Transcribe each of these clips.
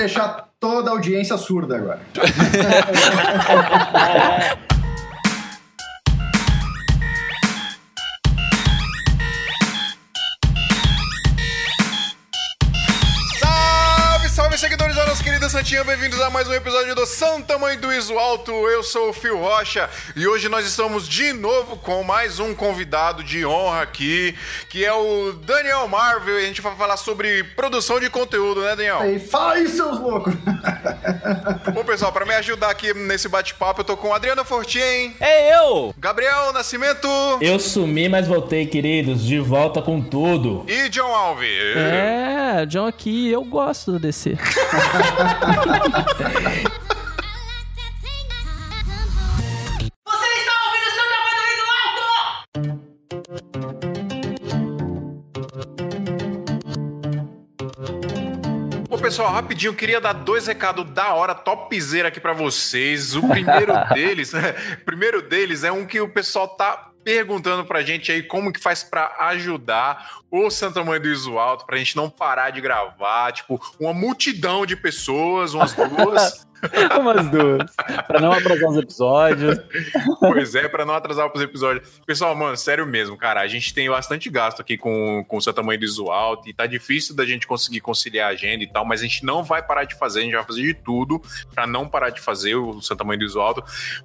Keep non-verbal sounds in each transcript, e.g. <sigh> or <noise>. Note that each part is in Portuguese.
deixar toda a audiência surda agora. seguidores da nossa querida Santinha, bem-vindos a mais um episódio do Santa Mãe do Iso Alto. Eu sou o Fio Rocha e hoje nós estamos de novo com mais um convidado de honra aqui, que é o Daniel Marvel. E a gente vai falar sobre produção de conteúdo, né, Daniel? Fala aí, seus loucos! <laughs> Bom, pessoal, para me ajudar aqui nesse bate-papo, eu tô com Adriana Fortin. É eu! Gabriel Nascimento. Eu sumi, mas voltei, queridos. De volta com tudo. E John Alves. É, John aqui, eu gosto do DC. <laughs> Você está ouvindo o Santa Mãe do Alto? Bom, pessoal, rapidinho, queria dar dois recados da hora, topzera aqui pra vocês. O primeiro <laughs> deles, o <laughs> primeiro deles é um que o pessoal tá perguntando pra gente aí como que faz pra ajudar o Santa Mãe do Iso Alto, pra gente não parar de gravar, tipo, uma multidão de pessoas, umas duas. <laughs> <laughs> Umas duas. pra não atrasar os episódios. pois é, pra não atrasar os episódios. Pessoal, mano, sério mesmo, cara. A gente tem bastante gasto aqui com, com o seu tamanho visual e tá difícil da gente conseguir conciliar a agenda e tal, mas a gente não vai parar de fazer, a gente vai fazer de tudo pra não parar de fazer o seu tamanho visual.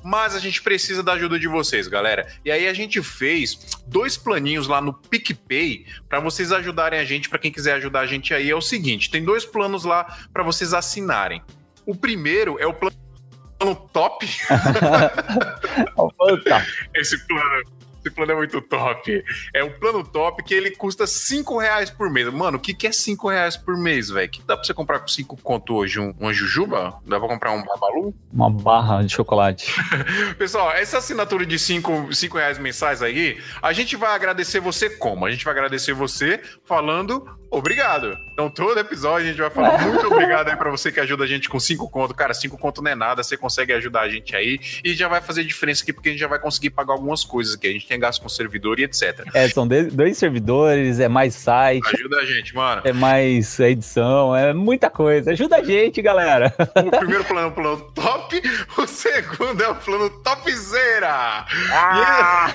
Mas a gente precisa da ajuda de vocês, galera. E aí a gente fez dois planinhos lá no PicPay para vocês ajudarem a gente, para quem quiser ajudar a gente aí. É o seguinte: tem dois planos lá para vocês assinarem. O primeiro é o plano top. <laughs> Esse plano. Esse plano é muito top. É um plano top que ele custa 5 reais por mês. Mano, o que, que é 5 reais por mês, velho? Que dá pra você comprar com 5 conto hoje? Um, uma jujuba? Dá pra comprar um babalu? Uma barra de chocolate. <laughs> Pessoal, essa assinatura de 5 reais mensais aí, a gente vai agradecer você como? A gente vai agradecer você falando obrigado. Então, todo episódio a gente vai falar <laughs> muito obrigado aí pra você que ajuda a gente com 5 conto. Cara, 5 conto não é nada, você consegue ajudar a gente aí e já vai fazer diferença aqui porque a gente já vai conseguir pagar algumas coisas aqui. A gente tem gasto com servidor e etc. É, são dois servidores, é mais site. Ajuda a gente, mano. É mais edição, é muita coisa. Ajuda a gente, galera. O primeiro plano é o plano top, o segundo é o plano topzera. Ah!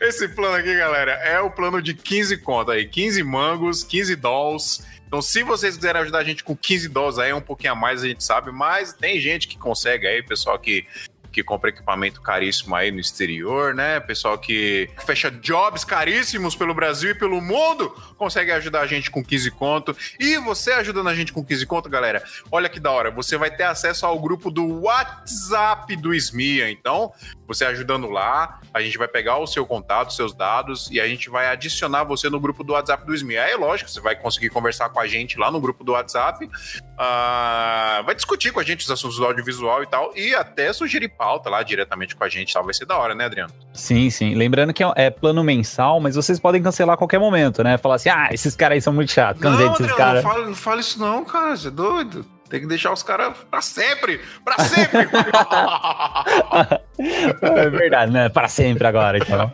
E <laughs> esse plano aqui, galera, é o plano de 15 conto aí, 15 mangos, 15 dolls. Então, se vocês quiserem ajudar a gente com 15 dólares aí, é um pouquinho a mais, a gente sabe, mas tem gente que consegue aí, pessoal que que compra equipamento caríssimo aí no exterior, né? Pessoal que fecha jobs caríssimos pelo Brasil e pelo mundo, consegue ajudar a gente com 15 conto. E você ajudando a gente com 15 conto, galera, olha que da hora, você vai ter acesso ao grupo do WhatsApp do Smia. Então, você ajudando lá, a gente vai pegar o seu contato, seus dados e a gente vai adicionar você no grupo do WhatsApp do Smia. É lógico, você vai conseguir conversar com a gente lá no grupo do WhatsApp, uh, vai discutir com a gente os assuntos do audiovisual e tal, e até sugerir pauta lá diretamente com a gente, tal. Vai ser da hora, né, Adriano? Sim, sim. Lembrando que é plano mensal, mas vocês podem cancelar a qualquer momento, né? Falar assim, ah, esses caras aí são muito chatos, cansei desses caras. Não fala, não fala isso não, cara, você é doido. Tem que deixar os caras pra sempre! Pra sempre! <laughs> é verdade, né? Para sempre agora, então.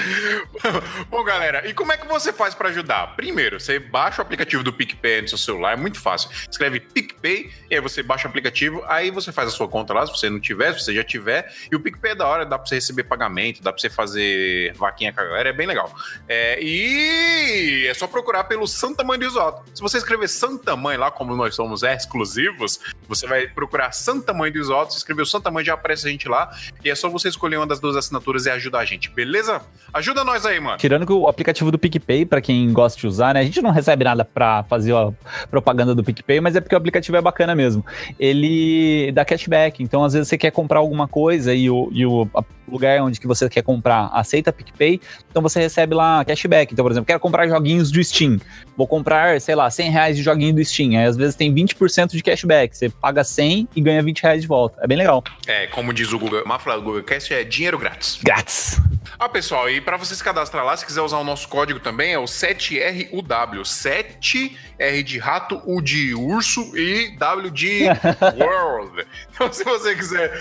<laughs> Bom, galera, e como é que você faz para ajudar? Primeiro, você baixa o aplicativo do PicPay no seu celular, é muito fácil. Escreve PicPay, e aí você baixa o aplicativo, aí você faz a sua conta lá, se você não tiver, se você já tiver. E o PicPay é da hora, dá pra você receber pagamento, dá pra você fazer vaquinha com a galera, é bem legal. É, e é só procurar pelo Santa Mãe do Isoto. Se você escrever Santa Mãe lá, como nós somos exclusivos, você vai procurar Santa Mãe do Isoto, se escrever o Santa Mãe já aparece a gente lá, e é só você escolher uma das duas assinaturas e ajudar a gente, beleza? Ajuda nós aí, mano. Tirando que o aplicativo do PicPay, para quem gosta de usar, né? A gente não recebe nada pra fazer a propaganda do PicPay, mas é porque o aplicativo é bacana mesmo. Ele dá cashback, então às vezes você quer comprar alguma coisa e o, e o lugar onde que você quer comprar aceita PicPay, então você recebe lá cashback. Então, por exemplo, quero comprar joguinhos do Steam. Vou comprar, sei lá, 100 reais de joguinho do Steam. Aí às vezes tem 20% de cashback. Você paga 100 e ganha 20 reais de volta. É bem legal. É, como diz o Google, Mafla do Google Cast, é dinheiro grátis. Grátis. Ah, pessoal, e para você se cadastrar lá, se quiser usar o nosso código também, é o 7RUW. 7R de rato, U de urso e W de <laughs> world. Então, se você quiser,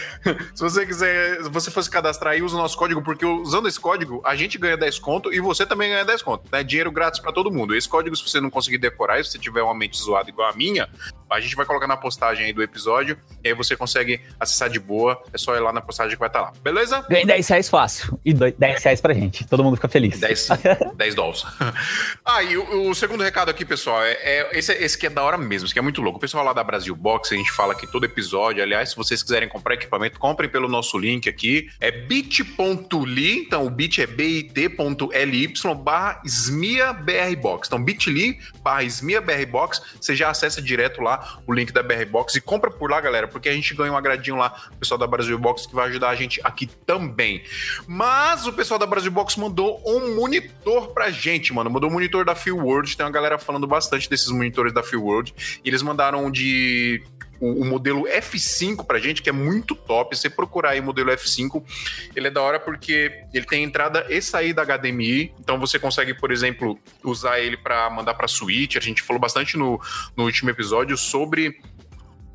se você quiser, se você fosse cadastrar aí, usa o nosso código, porque usando esse código, a gente ganha 10 conto e você também ganha 10 conto, né? Dinheiro grátis para todo mundo. Esse código, se você não conseguir decorar, se você tiver uma mente zoada igual a minha, A gente vai colocar na postagem aí do episódio, e aí você consegue acessar de boa. É só ir lá na postagem que vai estar lá. Beleza? Ganhei 10 reais fácil. E dois- 10 reais pra gente. Todo mundo fica feliz. 10, 10 <laughs> dólares. <laughs> ah, e o, o segundo recado aqui, pessoal, é, é- esse, esse que é da hora mesmo, esse que é muito louco. O pessoal lá da Brasil Box, a gente fala aqui todo episódio. Aliás, se vocês quiserem comprar equipamento, comprem pelo nosso link aqui. É bit.ly, então o bit é bit.ly barra SMIA BR Box. Então, bit.ly barra SMIA BR Box, você já acessa direto lá o link da BR Box e compra por lá, galera, porque a gente ganha um agradinho lá, o pessoal da Brasil Box, que vai ajudar a gente aqui também. Mas o pessoal da Brasil Box mandou um monitor pra gente, mano. Mandou um monitor da Feel World. Tem uma galera falando bastante desses monitores da Feel World. E eles mandaram de o, modelo F5 pra gente, que é muito top. Você procurar aí o modelo F5, ele é da hora porque ele tem entrada e saída HDMI. Então você consegue, por exemplo, usar ele para mandar pra Switch. A gente falou bastante no, no último episódio sobre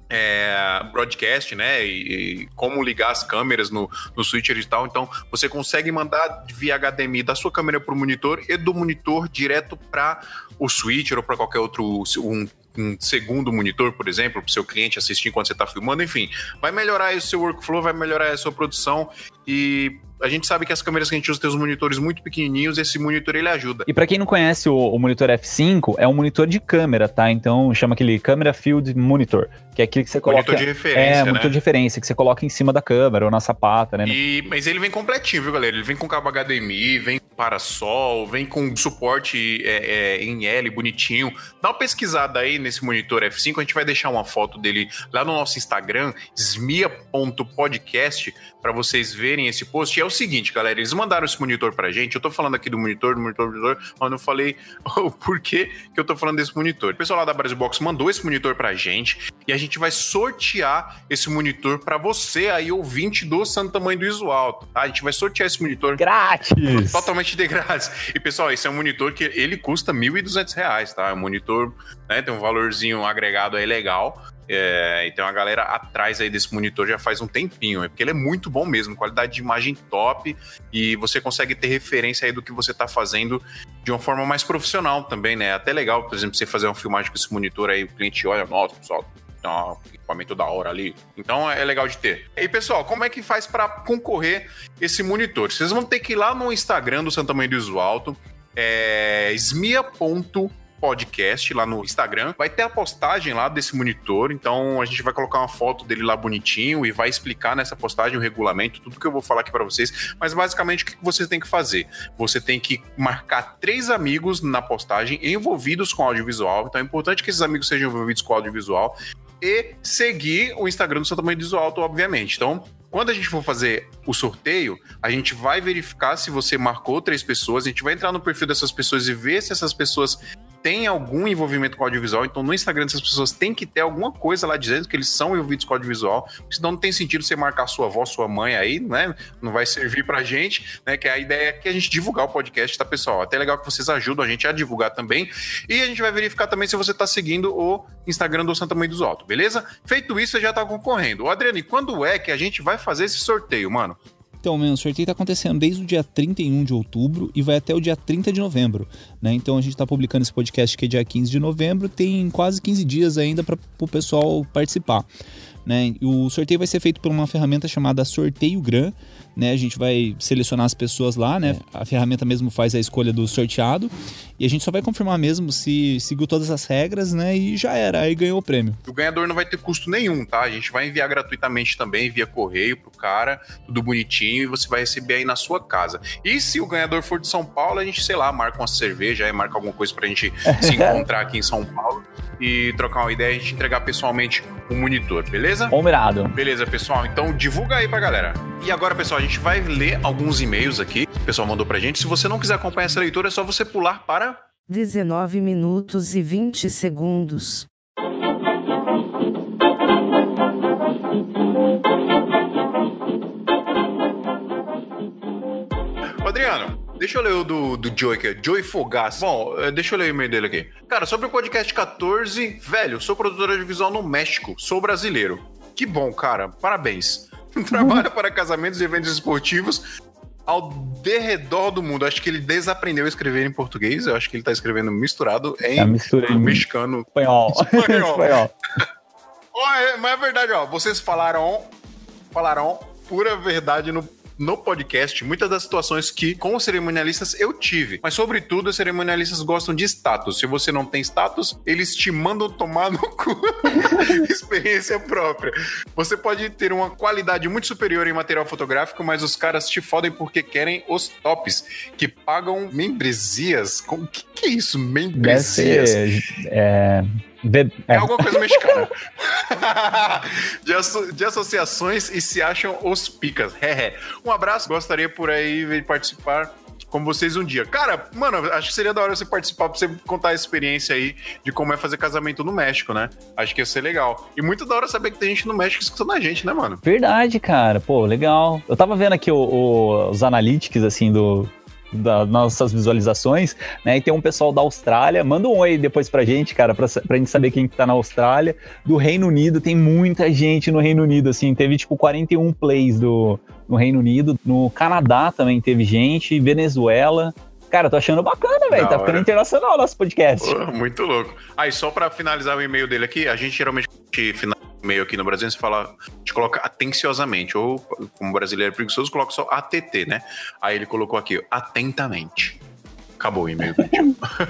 é, broadcast, né? E, e como ligar as câmeras no, no switcher e tal. Então, você consegue mandar via HDMI da sua câmera para o monitor e do monitor direto para o switcher ou para qualquer outro um, um segundo monitor, por exemplo, para o seu cliente assistir enquanto você está filmando. Enfim, vai melhorar aí o seu workflow, vai melhorar a sua produção e a gente sabe que as câmeras que a gente usa tem os monitores muito pequenininhos, esse monitor ele ajuda. E pra quem não conhece o, o monitor F5, é um monitor de câmera, tá? Então chama aquele Camera Field Monitor, que é aquele que você coloca. Monitor de referência, É, né? monitor de referência, que você coloca em cima da câmera ou na sapata, né? E, mas ele vem completinho, viu, galera? Ele vem com cabo HDMI, vem parasol, vem com suporte é, é, em L bonitinho. Dá uma pesquisada aí nesse monitor F5, a gente vai deixar uma foto dele lá no nosso Instagram, smia.podcast, para vocês verem esse post. E é o seguinte, galera, eles mandaram esse monitor pra gente. Eu tô falando aqui do monitor, do monitor, do monitor, mas não falei <laughs> o porquê que eu tô falando desse monitor. O pessoal lá da Brasil Box mandou esse monitor pra gente e a gente vai sortear esse monitor pra você aí, ouvinte do Santo Tamanho do Iso Alto, tá? A gente vai sortear esse monitor Grátis! totalmente de grátis. E, pessoal, esse é um monitor que ele custa R$ 1.200, tá? É um monitor, né, tem um valorzinho agregado aí legal. É, e tem uma galera atrás aí desse monitor já faz um tempinho, é porque ele é muito bom mesmo, qualidade de imagem top e você consegue ter referência aí do que você tá fazendo de uma forma mais profissional também, né? Até legal, por exemplo, você fazer uma filmagem com esse monitor aí, o cliente olha, nossa, pessoal, um equipamento da hora ali. Então é legal de ter. E pessoal, como é que faz para concorrer esse monitor? Vocês vão ter que ir lá no Instagram do Santa Mãe do Iso Alto, é smia.podcast lá no Instagram. Vai ter a postagem lá desse monitor, então a gente vai colocar uma foto dele lá bonitinho e vai explicar nessa postagem o regulamento, tudo que eu vou falar aqui para vocês. Mas basicamente o que você tem que fazer? Você tem que marcar três amigos na postagem envolvidos com audiovisual. Então é importante que esses amigos sejam envolvidos com audiovisual e seguir o Instagram do do Iso Alto, obviamente. Então, quando a gente for fazer o sorteio, a gente vai verificar se você marcou três pessoas, a gente vai entrar no perfil dessas pessoas e ver se essas pessoas têm algum envolvimento com audiovisual. Então, no Instagram dessas pessoas tem que ter alguma coisa lá dizendo que eles são envolvidos com audiovisual. Senão não tem sentido você marcar sua avó, sua mãe aí, né? Não vai servir pra gente, né? Que a ideia é que a gente divulgar o podcast, tá, pessoal? Até legal que vocês ajudam a gente a divulgar também. E a gente vai verificar também se você tá seguindo o Instagram do Santa Mãe dos Altos, beleza? Feito isso, você já tá concorrendo. Ô, Adriano, e quando é que a gente vai fazer esse sorteio, mano? Então, o sorteio está acontecendo desde o dia 31 de outubro e vai até o dia 30 de novembro. Né? Então a gente está publicando esse podcast que é dia 15 de novembro, tem quase 15 dias ainda para o pessoal participar. Né? O sorteio vai ser feito por uma ferramenta chamada Sorteio Gran. Né? A gente vai selecionar as pessoas lá, né? A ferramenta mesmo faz a escolha do sorteado. E a gente só vai confirmar mesmo se seguiu todas as regras, né? E já era, aí ganhou o prêmio. O ganhador não vai ter custo nenhum, tá? A gente vai enviar gratuitamente também, via correio pro cara, tudo bonitinho, e você vai receber aí na sua casa. E se o ganhador for de São Paulo, a gente, sei lá, marca uma cerveja, aí marca alguma coisa pra gente se <laughs> encontrar aqui em São Paulo e trocar uma ideia e a gente entregar pessoalmente o monitor, beleza? Combinado. Beleza, pessoal. Então divulga aí pra galera. E agora, pessoal, a gente vai ler alguns e-mails aqui que o pessoal mandou pra gente. Se você não quiser acompanhar essa leitura, é só você pular para 19 minutos e 20 segundos. Adriano, deixa eu ler o do, do Joey aqui, Joey Fogaça. Bom, eh, deixa eu ler o e-mail dele aqui. Cara, sobre o podcast 14, velho, sou produtor de visual no México, sou brasileiro. Que bom, cara, parabéns. <laughs> Trabalho para casamentos e eventos esportivos. ao derredor do mundo. Acho que ele desaprendeu a escrever em português. Eu acho que ele tá escrevendo misturado em É mistura mexicano. espanhol. <laughs> Espanhol. espanhol. Ó, é- mas é verdade, ó. Vocês falaram, falaram pura verdade no, no podcast. Muitas das situações que, com os cerimonialistas, eu tive. Mas, sobretudo, os cerimonialistas gostam de status. Se você não tem status, eles te mandam tomar no cu. <laughs> Experiência própria. Você pode ter uma qualidade muito superior em material fotográfico, mas os caras te fodem porque querem os tops, que pagam membresias. O que, que é isso, Deve membresias? ser. É, É é, alguma coisa mexicana. <laughs> de, asso- de associações e se acham os picas. Um abraço, gostaria por aí de participar com vocês um dia. Cara, mano, acho que seria da hora você participar pra você contar a experiência aí de como é fazer casamento no México, né? Acho que ia ser legal. E muito da hora saber que tem gente no México escutando a gente, né, mano? Verdade, cara. Pô, legal. Eu tava vendo aqui o- o- os analytics, assim, do. Das nossas visualizações, né? E tem um pessoal da Austrália. Manda um oi depois pra gente, cara, pra, pra gente saber quem que tá na Austrália. Do Reino Unido, tem muita gente no Reino Unido, assim. Teve, tipo, 41 plays do, no Reino Unido. No Canadá também teve gente. Venezuela. Cara, tô achando bacana, velho. Tá ficando internacional o nosso podcast. Pô, muito louco. Aí, só pra finalizar o e-mail dele aqui, a gente geralmente finaliza o e-mail aqui no Brasil, gente fala, a gente coloca atenciosamente, ou como brasileiro preguiçoso, coloca só ATT, né? Aí ele colocou aqui, atentamente. Acabou o e-mail.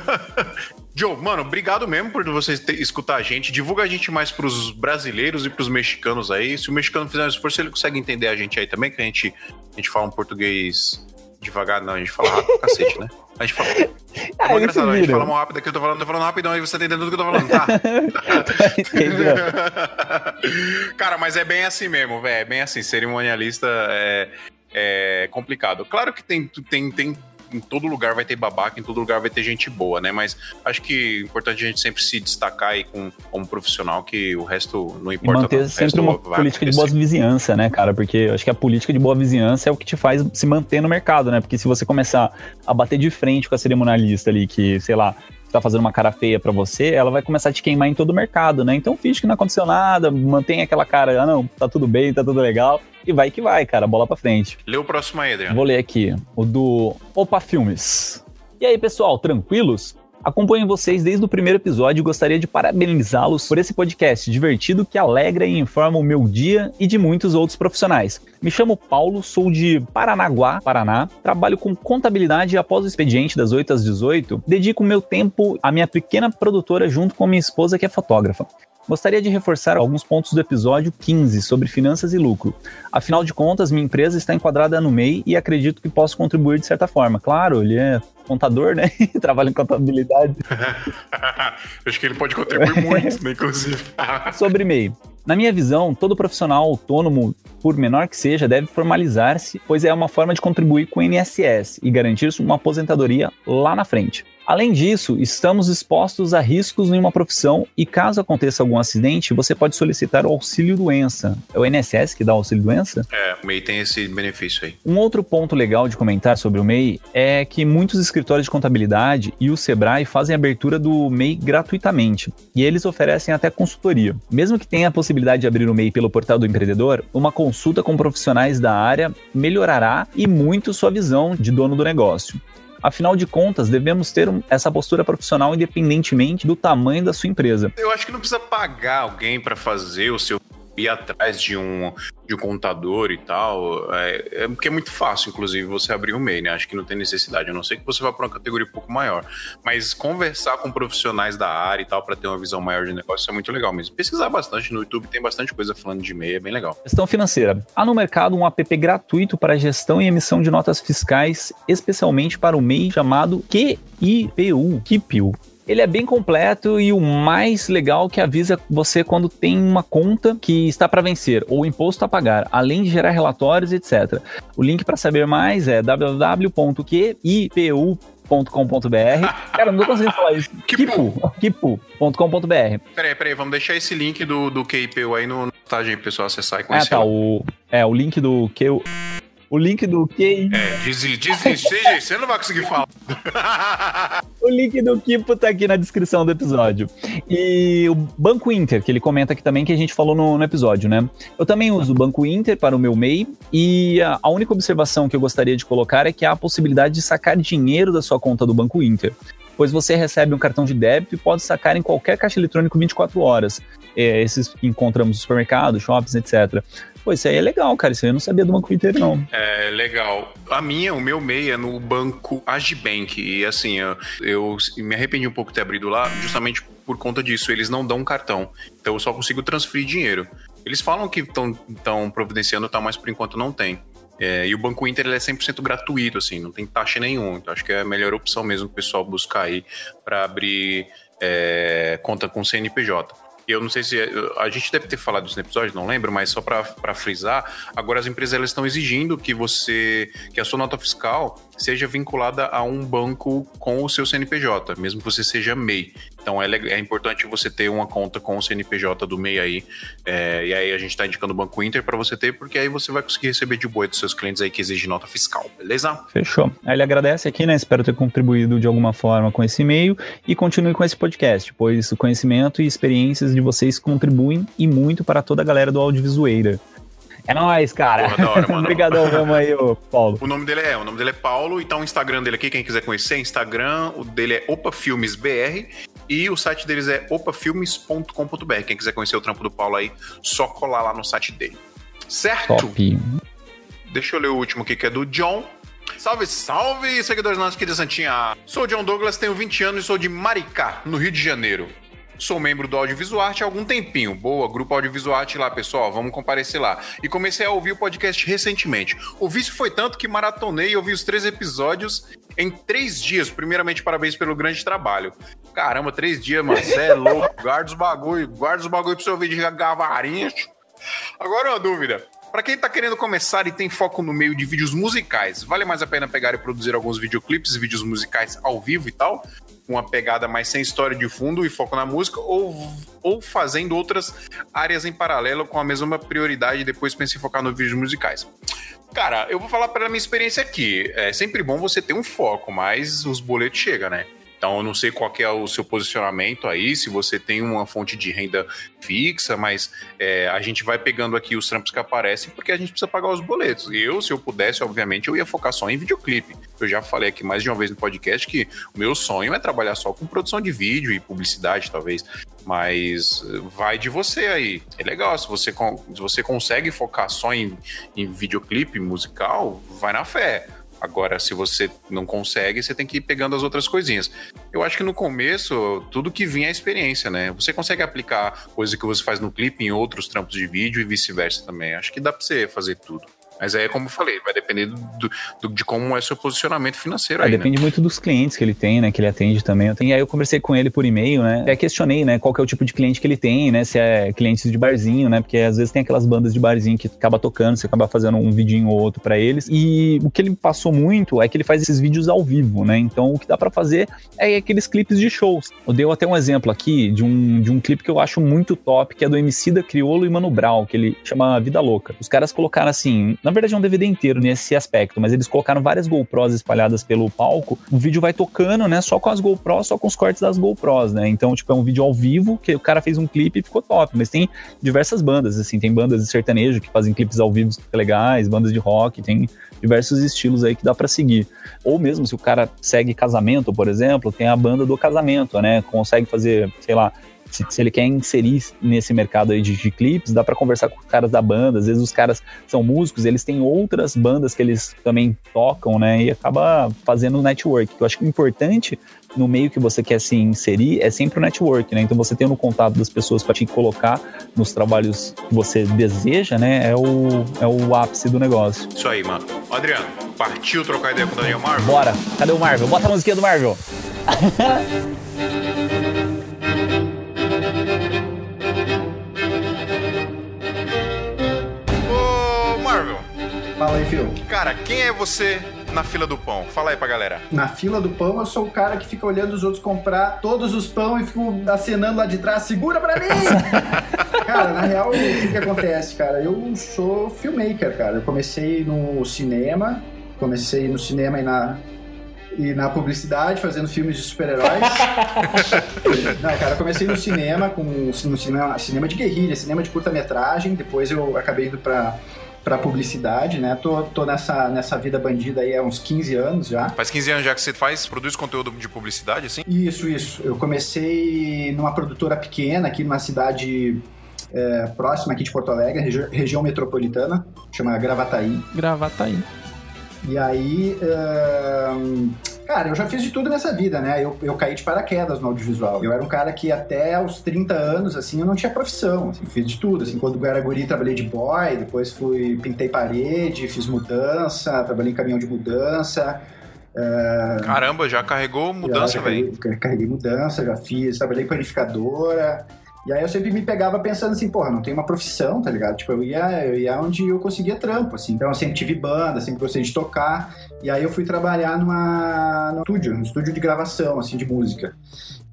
<laughs> Joe, mano, obrigado mesmo por vocês ter, escutar a gente. Divulga a gente mais pros brasileiros e pros mexicanos aí. Se o mexicano fizer um esforço, ele consegue entender a gente aí também, que a gente, a gente fala um português devagar, não, a gente fala rápido cacete, né? A gente fala. <laughs> É Ah, engraçado, a gente fala mal rápido aqui, eu tô falando, tô falando rapidão, aí você tá entendendo tudo que eu tô falando, tá? <laughs> Cara, mas é bem assim mesmo, velho. É bem assim. Cerimonialista é, é complicado. Claro que tem, tem, tem. Em todo lugar vai ter babaca, em todo lugar vai ter gente boa, né? Mas acho que é importante a gente sempre se destacar aí com, como profissional, que o resto não E importa. manter não. O sempre uma política de acontecer. boa vizinhança, né, cara? Porque acho que a política de boa vizinhança é o que te faz se manter no mercado, né? Porque se você começar a bater de frente com a cerimonialista ali, que, sei lá, tá fazendo uma cara feia pra você, ela vai começar a te queimar em todo o mercado, né? Então finge que não aconteceu nada, mantém aquela cara, ah, não, tá tudo bem, tá tudo legal, e vai que vai, cara, bola pra frente. Lê o próximo aí, Adriano. Vou ler aqui, o do Opa Filmes. E aí, pessoal, tranquilos? Acompanho vocês desde o primeiro episódio e gostaria de parabenizá-los por esse podcast divertido que alegra e informa o meu dia e de muitos outros profissionais. Me chamo Paulo, sou de Paranaguá, Paraná, trabalho com contabilidade e após o expediente das 8 às 18, dedico meu tempo à minha pequena produtora junto com minha esposa que é fotógrafa. Gostaria de reforçar alguns pontos do episódio 15 sobre finanças e lucro. Afinal de contas, minha empresa está enquadrada no MEI e acredito que posso contribuir de certa forma. Claro, ele é contador, né? <laughs> Trabalha em contabilidade. <laughs> Acho que ele pode contribuir muito, né, inclusive. <laughs> Sobre MEI. Na minha visão, todo profissional autônomo, por menor que seja, deve formalizar-se, pois é uma forma de contribuir com o INSS e garantir uma aposentadoria lá na frente. Além disso, estamos expostos a riscos em uma profissão e caso aconteça algum acidente, você pode solicitar o auxílio doença. É o INSS que dá o auxílio doença? é, o MEI tem esse benefício aí. Um outro ponto legal de comentar sobre o MEI é que muitos escritórios de contabilidade e o Sebrae fazem a abertura do MEI gratuitamente e eles oferecem até consultoria. Mesmo que tenha a possibilidade de abrir o MEI pelo portal do empreendedor, uma consulta com profissionais da área melhorará e muito sua visão de dono do negócio. Afinal de contas, devemos ter essa postura profissional independentemente do tamanho da sua empresa. Eu acho que não precisa pagar alguém pra fazer o seu ir atrás de um, de um contador e tal. É, é porque é muito fácil, inclusive, você abrir um MEI, né? Acho que não tem necessidade, a não ser que você vá para uma categoria um pouco maior. Mas conversar com profissionais da área e tal para ter uma visão maior de negócio é muito legal mesmo. Pesquisar bastante no YouTube, tem bastante coisa falando de MEI, é bem legal. Gestão financeira. Há no mercado um app gratuito para gestão e emissão de notas fiscais, especialmente para o MEI chamado QIPU. QIPU. Ele é bem completo e o mais legal que avisa você quando tem uma conta que está para vencer ou imposto a pagar, além de gerar relatórios, etc. O link para saber mais é www.qipu.com.br. <laughs> Cara, não tô conseguindo falar isso. Kipu. Kipu. Kipu.com.br. Peraí, peraí, vamos deixar esse link do, do QIPU aí no postagem pro pessoal acessar e Ah, conhecer. tá. O, é, o link do que O link do QI. É, desiste, desiste, desiste, <laughs> você não vai conseguir falar. <laughs> O link do Kipo tá aqui na descrição do episódio. E o Banco Inter, que ele comenta aqui também, que a gente falou no, no episódio, né? Eu também uso o Banco Inter para o meu MEI e a, a única observação que eu gostaria de colocar é que há a possibilidade de sacar dinheiro da sua conta do Banco Inter. Pois você recebe um cartão de débito e pode sacar em qualquer caixa eletrônico 24 horas. É, esses que encontramos no supermercado, shoppings, etc. Pô, isso aí é legal, cara. Isso aí eu não sabia do Banco Inter, não. É legal. A minha, o meu MEI é no banco Agibank. E assim, eu, eu me arrependi um pouco de ter abrido lá, justamente por conta disso. Eles não dão cartão. Então eu só consigo transferir dinheiro. Eles falam que estão providenciando, tá, mas por enquanto não tem. É, e o Banco Inter ele é 100% gratuito, assim, não tem taxa nenhuma. Então acho que é a melhor opção mesmo o pessoal buscar aí para abrir é, conta com CNPJ. Eu não sei se a gente deve ter falado isso no episódio, não lembro, mas só para frisar, agora as empresas elas estão exigindo que você que a sua nota fiscal seja vinculada a um banco com o seu CNPJ, mesmo que você seja MEI. Então é, é importante você ter uma conta com o CNPJ do MEI aí. É, e aí a gente está indicando o Banco Inter para você ter, porque aí você vai conseguir receber de boa dos seus clientes aí que exigem nota fiscal, beleza? Fechou. Aí ele agradece aqui, né? Espero ter contribuído de alguma forma com esse e-mail e continue com esse podcast, pois o conhecimento e experiências de vocês contribuem e muito para toda a galera do Audiovisueira. É nóis, cara. Porra. <laughs> Obrigadão mesmo aí, ô Paulo. O nome dele é, o nome dele é Paulo, e tá o Instagram dele aqui, quem quiser conhecer, Instagram, o dele é Opa Filmes BR e o site deles é opafilmes.com.br. Quem quiser conhecer o trampo do Paulo aí, só colar lá no site dele. Certo? Top. Deixa eu ler o último aqui, que é do John. Salve, salve, seguidores nossos aqui da Santinha. Sou o John Douglas, tenho 20 anos e sou de Maricá, no Rio de Janeiro. Sou membro do Audiovisuarte há algum tempinho. Boa, grupo Audiovisuarte lá, pessoal. Vamos comparecer lá. E comecei a ouvir o podcast recentemente. O vício foi tanto que maratonei e ouvi os três episódios em três dias. Primeiramente, parabéns pelo grande trabalho. Caramba, três dias, mano. Você é louco. <laughs> Guarda os bagulho. Guarda os bagulho pro seu vídeo de gavarinha. Agora uma dúvida. Para quem tá querendo começar e tem foco no meio de vídeos musicais, vale mais a pena pegar e produzir alguns videoclipes vídeos musicais ao vivo e tal? Uma pegada mais sem história de fundo e foco na música, ou, ou fazendo outras áreas em paralelo com a mesma prioridade e depois pense em focar nos vídeos musicais. Cara, eu vou falar pela minha experiência aqui. É sempre bom você ter um foco, mas os boletos chegam, né? Então, eu não sei qual é o seu posicionamento aí, se você tem uma fonte de renda fixa, mas é, a gente vai pegando aqui os trampos que aparecem porque a gente precisa pagar os boletos. Eu, se eu pudesse, obviamente, eu ia focar só em videoclipe. Eu já falei aqui mais de uma vez no podcast que o meu sonho é trabalhar só com produção de vídeo e publicidade, talvez. Mas vai de você aí. É legal, se você, se você consegue focar só em, em videoclipe musical, vai na fé. Agora, se você não consegue, você tem que ir pegando as outras coisinhas. Eu acho que no começo, tudo que vinha é experiência, né? Você consegue aplicar coisa que você faz no clipe em outros trampos de vídeo e vice-versa também. Acho que dá pra você fazer tudo. Mas aí, como eu falei, vai depender do, do, de como é seu posicionamento financeiro aí, depende né? muito dos clientes que ele tem, né? Que ele atende também. Eu tenho, aí eu conversei com ele por e-mail, né? Até questionei, né? Qual que é o tipo de cliente que ele tem, né? Se é clientes de barzinho, né? Porque às vezes tem aquelas bandas de barzinho que acaba tocando, você acaba fazendo um vidinho ou outro pra eles. E o que ele me passou muito é que ele faz esses vídeos ao vivo, né? Então o que dá pra fazer é aqueles clipes de shows. Eu dei até um exemplo aqui de um, de um clipe que eu acho muito top, que é do MC da Criolo e Mano Brown, que ele chama Vida Louca. Os caras colocaram assim, na verdade é um DVD inteiro nesse aspecto, mas eles colocaram várias GoPros espalhadas pelo palco. O vídeo vai tocando, né? Só com as GoPros, só com os cortes das GoPros, né? Então, tipo, é um vídeo ao vivo que o cara fez um clipe e ficou top. Mas tem diversas bandas, assim, tem bandas de sertanejo que fazem clipes ao vivo legais, bandas de rock, tem diversos estilos aí que dá pra seguir. Ou mesmo se o cara segue casamento, por exemplo, tem a banda do casamento, né? Consegue fazer, sei lá, se, se ele quer inserir nesse mercado aí de, de clipes, dá pra conversar com os caras da banda. Às vezes os caras são músicos, eles têm outras bandas que eles também tocam, né? E acaba fazendo network. Eu acho que o importante no meio que você quer se inserir é sempre o network, né? Então você tendo o contato das pessoas para te colocar nos trabalhos que você deseja, né? É o, é o ápice do negócio. Isso aí, mano. Adriano, partiu trocar ideia com o Daniel Marvel? Bora! Cadê o Marvel? Bota a musiquinha do Marvel! <laughs> Fala aí, Phil. cara, quem é você na fila do pão? Fala aí pra galera. Na fila do pão, eu sou o cara que fica olhando os outros comprar todos os pão e fico acenando lá de trás, segura pra mim! <laughs> cara, na real, o que, que acontece, cara? Eu sou filmmaker, cara. Eu comecei no cinema, comecei no cinema e na. e na publicidade, fazendo filmes de super-heróis. <laughs> Não, cara, eu comecei no cinema, com, no cinema, cinema de guerrilha, cinema de curta-metragem. Depois eu acabei indo pra, pra publicidade, né? Tô, tô nessa, nessa vida bandida aí há uns 15 anos já. Faz 15 anos já que você faz, produz conteúdo de publicidade, assim? Isso, isso. Eu comecei numa produtora pequena aqui numa cidade é, próxima aqui de Porto Alegre, regi- região metropolitana, chama Gravataí. Gravataí. E aí, ahn, cara, eu já fiz de tudo nessa vida, né? Eu, eu caí de paraquedas no audiovisual. Eu era um cara que até aos 30 anos, assim, eu não tinha profissão. Assim, fiz de tudo. Assim, quando eu era guri, trabalhei de boy, depois fui, pintei parede, fiz mudança, trabalhei em caminhão de mudança. Caramba, já carregou mudança, carreguei- velho. Carreguei mudança, já fiz, trabalhei em panificadora. E aí eu sempre me pegava pensando assim, porra, não tem uma profissão, tá ligado? Tipo, eu ia, eu ia onde eu conseguia trampo, assim. Então eu sempre tive banda, sempre gostei de tocar. E aí eu fui trabalhar numa, num estúdio, um estúdio de gravação, assim, de música.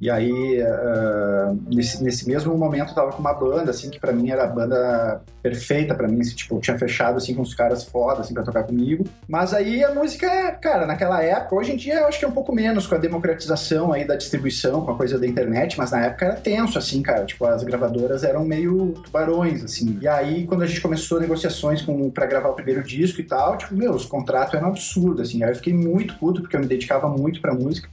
E aí, ah, nesse, nesse mesmo momento, eu tava com uma banda, assim, que pra mim era a banda perfeita pra mim, assim, tipo, tinha fechado, assim, com os caras foda, assim, pra tocar comigo. Mas aí a música, cara, naquela época, hoje em dia eu acho que é um pouco menos com a democratização aí da distribuição, com a coisa da internet, mas na época era tenso, assim, cara, tipo, as gravadoras eram meio tubarões, assim. E aí, quando a gente começou negociações com, pra gravar o primeiro disco e tal, tipo, meu, os contratos eram absurdos, assim. Aí eu fiquei muito puto, porque eu me dedicava muito pra música.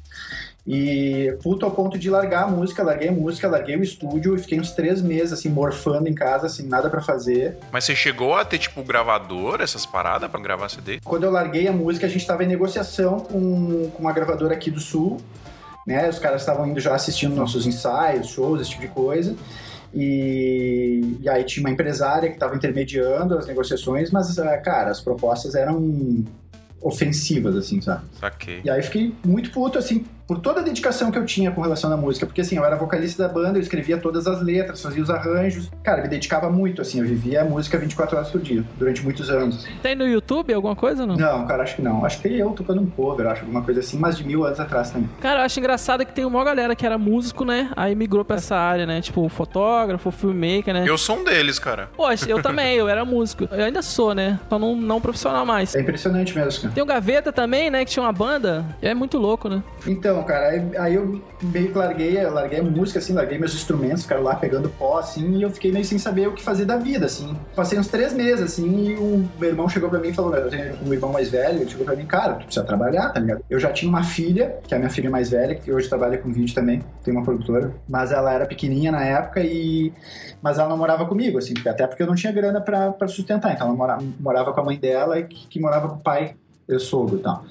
E puto ao ponto de largar a música, larguei a música, larguei o estúdio e fiquei uns três meses, assim, morfando em casa, assim, nada pra fazer. Mas você chegou a ter, tipo, gravador, essas paradas pra gravar CD? Quando eu larguei a música, a gente estava em negociação com, com uma gravadora aqui do Sul, né? Os caras estavam indo já assistindo nossos ensaios, shows, esse tipo de coisa. E, e aí tinha uma empresária que estava intermediando as negociações, mas, ah, cara, as propostas eram ofensivas, assim, sabe? Saquei. E aí fiquei muito puto, assim, por toda a dedicação que eu tinha com relação à música. Porque, assim, eu era vocalista da banda, eu escrevia todas as letras, fazia os arranjos. Cara, eu me dedicava muito, assim, eu vivia a música 24 horas por dia, durante muitos anos. Tem no YouTube alguma coisa ou não? Não, cara, acho que não. Acho que eu tocando um cover, acho, alguma coisa assim, mais de mil anos atrás também. Cara, eu acho engraçado que tem uma galera que era músico, né? Aí migrou pra essa área, né? Tipo, fotógrafo, filmmaker, né? Eu sou um deles, cara. Poxa, eu também, eu era músico. Eu ainda sou, né? Só não, não profissional mais. É impressionante mesmo, cara. Tem o Gaveta também, né? Que tinha uma banda. É muito louco, né? Então, cara, aí, aí eu meio que larguei, larguei a música, assim, larguei meus instrumentos, ficaram lá pegando pó, assim, e eu fiquei meio sem saber o que fazer da vida, assim. Passei uns três meses, assim, e o meu irmão chegou pra mim e falou, eu tenho um irmão mais velho, ele chegou pra mim, cara, tu precisa trabalhar, tá ligado? Eu já tinha uma filha, que é a minha filha mais velha, que hoje trabalha com vídeo também, tem uma produtora, mas ela era pequenininha na época e... Mas ela não morava comigo, assim, até porque eu não tinha grana pra, pra sustentar, então ela morava, morava com a mãe dela, e que, que morava com o pai, eu sogro e tal.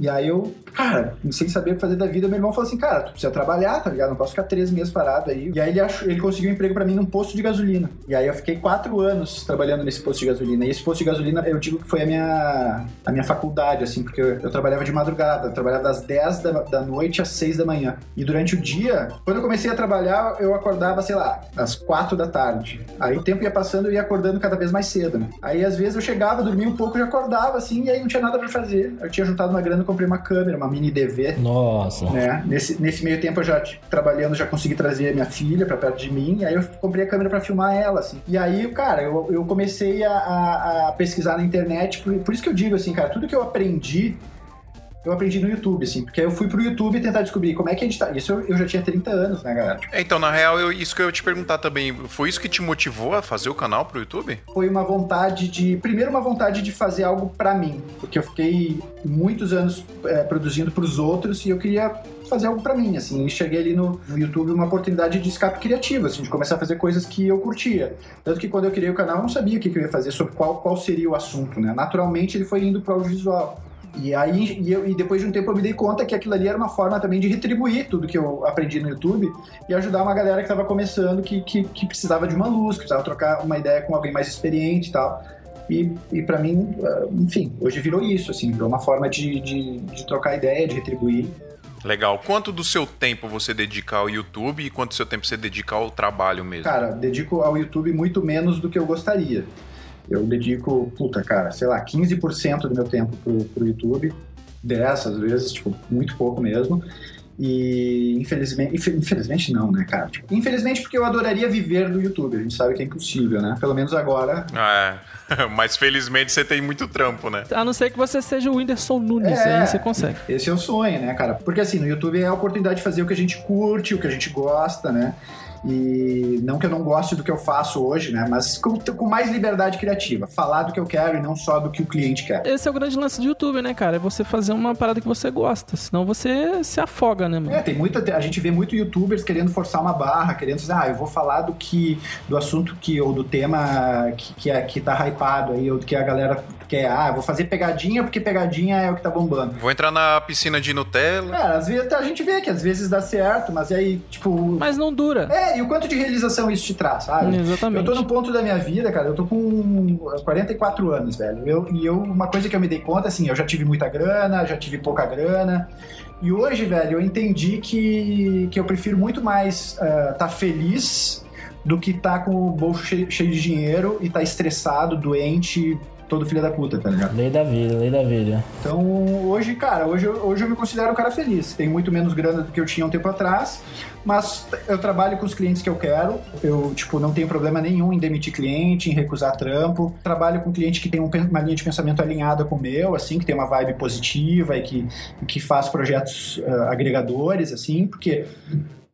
E aí eu, cara, sem saber o que fazer da vida, meu irmão falou assim, cara, tu precisa trabalhar, tá ligado? Não posso ficar três meses parado aí. E aí ele, achou, ele conseguiu um emprego pra mim num posto de gasolina. E aí eu fiquei quatro anos trabalhando nesse posto de gasolina. E esse posto de gasolina, eu digo que foi a minha, a minha faculdade, assim, porque eu, eu trabalhava de madrugada. Eu trabalhava das 10 da, da noite às 6 da manhã. E durante o dia, quando eu comecei a trabalhar, eu acordava, sei lá, às 4 da tarde. Aí o tempo ia passando, eu ia acordando cada vez mais cedo, né? Aí às vezes eu chegava, dormia um pouco, já acordava, assim, e aí não tinha nada pra fazer. Eu tinha juntado uma grana, comprei uma câmera, uma mini DV, Nossa. né? Nesse, nesse meio tempo eu já trabalhando, já consegui trazer minha filha pra perto de mim, aí eu comprei a câmera pra filmar ela, assim. E aí, cara, eu, eu comecei a, a- a pesquisar na internet, por, por isso que eu digo assim, cara, tudo que eu aprendi, eu aprendi no YouTube, assim, porque eu fui pro YouTube tentar descobrir como é que editar. Isso eu, eu já tinha 30 anos, né, galera? Tipo, É, Então, na real, eu- isso que eu ia te perguntar também. Foi isso que te motivou a fazer o canal pro YouTube? foi uma vontade de. Primeiro, uma vontade de fazer algo pra mim, porque eu fiquei muitos anos é, produzindo pros outros e eu queria fazer algo pra mim, assim, enxerguei ali no, no YouTube uma oportunidade de escape criativo, assim, de começar a fazer coisas que eu curtia. Tanto que quando eu criei o canal, eu não sabia o que, que eu ia fazer, sobre qual, qual seria o assunto, né? Naturalmente, ele foi indo pro audiovisual. E aí, e, eu- e depois de um tempo eu me dei conta que aquilo ali era uma forma também de retribuir tudo que eu aprendi no YouTube e ajudar uma galera que estava começando, que, que, que precisava de uma luz, que precisava trocar uma ideia com alguém mais experiente e tal. E, e para mim, ah, enfim, hoje virou isso, assim, virou uma forma de, de, de trocar ideia, de retribuir. Legal. Quanto do seu tempo você dedica ao YouTube e quanto do seu tempo você dedica ao trabalho mesmo? Cara, dedico ao YouTube muito menos do que eu gostaria. Eu dedico, puta, cara, sei lá, 15% do meu tempo pro, pro YouTube, 10 às vezes, tipo, muito pouco mesmo. E infelizmente, infe- infelizmente não, né, cara? Tipo, infelizmente porque eu adoraria viver do YouTube. A gente sabe que é impossível, né? Pelo menos agora. É, <laughs> mas felizmente você tem muito trampo, né? A não ser que você seja o Whindersson Nunes, É. aí você consegue. Esse é o sonho, né, cara? Porque assim, no YouTube é a oportunidade de fazer o que a gente curte, o que a gente gosta, né? E não que eu não goste do que eu faço hoje, né? Mas com, com mais liberdade criativa. Falar do que eu quero e não só do que o cliente quer. Esse é o grande lance do YouTube, né, cara? É você fazer uma parada que você gosta. Senão você se afoga, né, mano? É, tem muita. A gente vê muito youtubers querendo forçar uma barra, querendo dizer, ah, eu vou falar do que. do assunto que, ou do tema que, que, é, que tá hypado aí, ou do que a galera quer. Ah, eu vou fazer pegadinha porque pegadinha é o que tá bombando. Vou entrar na piscina de Nutella. Cara, às vezes a gente vê que às vezes dá certo, mas aí, tipo. Mas não dura. É, e o quanto de realização isso te traz, sabe? Exatamente. Eu tô no ponto da minha vida, cara, eu tô com 44 anos, velho. Eu, e eu, uma coisa que eu me dei conta, assim, eu já tive muita grana, já tive pouca grana. E hoje, velho, eu entendi que, que eu prefiro muito mais estar tá feliz do que tá com o bolso cheio, cheio de dinheiro e tá estressado, doente, todo filho da puta, tá ligado? Lei da vida, lei da vida. Então, hoje, cara, hoje, eu- hoje eu me considero um cara feliz. Tenho muito menos grana do que eu tinha um tempo atrás, mas eu trabalho com os clientes que eu quero. Eu, tipo, não tenho problema nenhum em demitir cliente, em recusar trampo. Trabalho com cliente que tem um uma linha de pensamento alinhada com o meu, assim, que tem uma vibe positiva e que, que faz projetos ah, agregadores, assim, porque,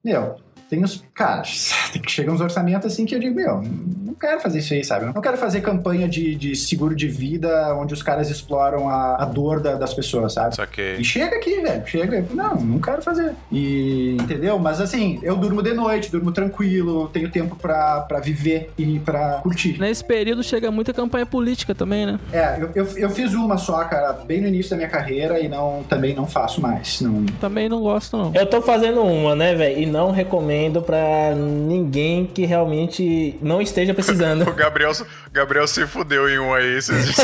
meu, tem os. Cara, <laughs> tem que chegar uns orçamentos assim que eu digo, meu, não quero fazer isso aí, sabe? Não quero fazer campanha de, de seguro de vida onde os caras exploram a, a dor da- das pessoas, sabe? Saquei. E chega aqui, velho. Chega. Não, não quero fazer. E. Entendeu? Mas assim, eu durmo de noite, durmo tranquilo, tenho tempo pra, pra viver e pra curtir. Nesse período chega muita campanha política também, né? É, eu, eu, eu fiz uma só, cara, bem no início da minha carreira e não, também não faço mais. Não, Também não gosto, não. Eu tô fazendo uma, né, velho? E não recomendo pra ninguém que realmente não esteja precisando. <laughs> O Gabriel, Gabriel se fudeu em um aí. Esses dias.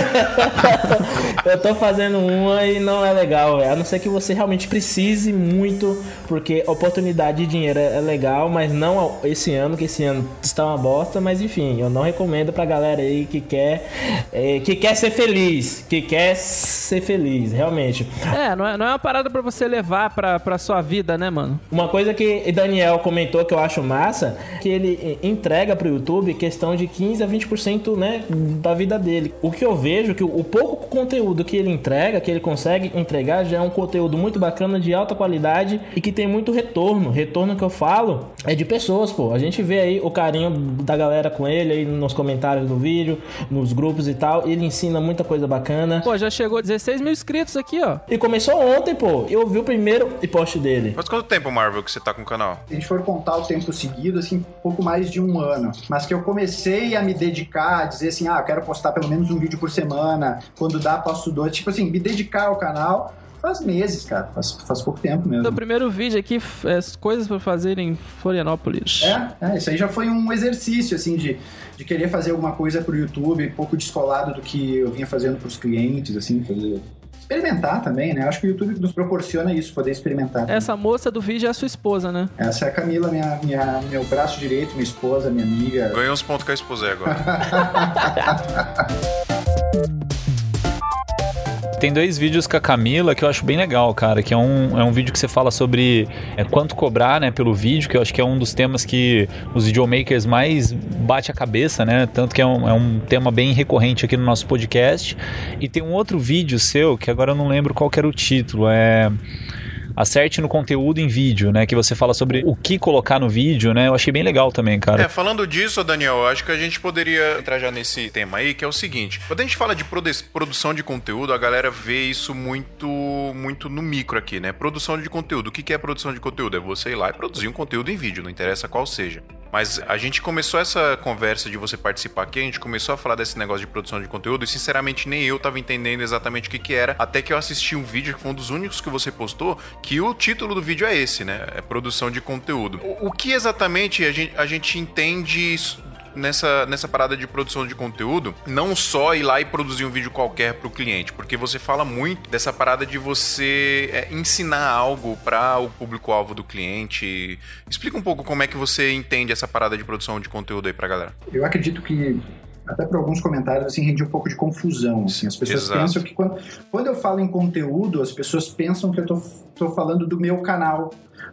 <laughs> Eu tô fazendo uma e não é legal, velho. A não ser que você realmente precise muito, porque oportunidade de dinheiro é é legal, mas não esse ano, que esse ano está uma bosta. Mas enfim, eu não recomendo pra galera aí que quer, é, que quer ser feliz, que quer ser feliz, realmente. É, não é, não é uma parada pra você levar pra, pra sua vida, né, mano? Uma coisa que o Daniel comentou que eu acho massa, que ele entrega pro YouTube questão de 15 a 20%, né, da vida dele. O que eu vejo que o o pouco conteúdo que ele entrega, que ele consegue entregar, já é um conteúdo muito bacana, de alta qualidade e que tem muito retorno. Retorno que eu falo é de pessoas, pô. A gente vê aí o carinho da galera com ele aí nos comentários do vídeo, nos grupos e tal. Ele ensina muita coisa bacana. Pô, já chegou 16 mil inscritos aqui, ó. E começou ontem, pô. Eu vi o primeiro post dele. Faz quanto tempo, Marvel, que você tá com o canal? Se a gente for contar o tempo seguido, assim, pouco mais de um ano. Mas que eu comecei a me dedicar, a dizer assim, ah, eu quero postar pelo menos um vídeo por semana, quando dá, posto dois. Tipo assim, me dedicar ao canal faz meses, cara. Faz, faz pouco tempo mesmo. O primeiro vídeo aqui é coisas pra fazer em Florianópolis. É, é, isso aí já foi um exercício, assim, de, de querer fazer alguma coisa pro YouTube, um pouco descolado do que eu vinha fazendo pros clientes, assim, fazer... Experimentar também, né? Acho que o YouTube nos proporciona isso, poder experimentar. Essa moça do vídeo é a sua esposa, né? Essa é a Camila, minha, minha, meu braço direito, minha esposa, minha amiga. Ganhei uns pontos com a esposa agora. <laughs> Tem dois vídeos com a Camila que eu acho bem legal, cara. Que é um, é um vídeo que você fala sobre é, quanto cobrar, né, pelo vídeo, que eu acho que é um dos temas que os videomakers mais bate a cabeça, né? Tanto que é um, é um tema bem recorrente aqui no nosso podcast. E tem um outro vídeo seu, que agora eu não lembro qual era o título, é acerte no conteúdo em vídeo, né? Que você fala sobre o que colocar no vídeo, né? Eu achei bem legal também, cara. É, falando disso, Daniel, acho que a gente poderia entrar já nesse tema aí, que é o seguinte: quando a gente fala de produ- produção de conteúdo, a galera vê isso muito, muito no micro aqui, né? Produção de conteúdo. O que é produção de conteúdo? É você ir lá e produzir um conteúdo em vídeo, não interessa qual seja. Mas a gente começou essa conversa de você participar aqui, a gente começou a falar desse negócio de produção de conteúdo e sinceramente nem eu tava entendendo exatamente o que que era, até que eu assisti um vídeo que foi um dos únicos que você postou, que o título do vídeo é esse, né? É produção de conteúdo. O, o que exatamente a gente, a gente entende nessa, nessa parada de produção de conteúdo, não só ir lá e produzir um vídeo qualquer pro cliente, porque você fala muito dessa parada de você é, ensinar algo para o público-alvo do cliente. Explica um pouco como é que você entende essa parada de produção de conteúdo aí pra galera. Eu acredito que até por alguns comentários, assim, rende um pouco de confusão, assim. As pessoas Exato. pensam que quando, quando eu falo em conteúdo, as pessoas pensam que eu tô falando do meu canal.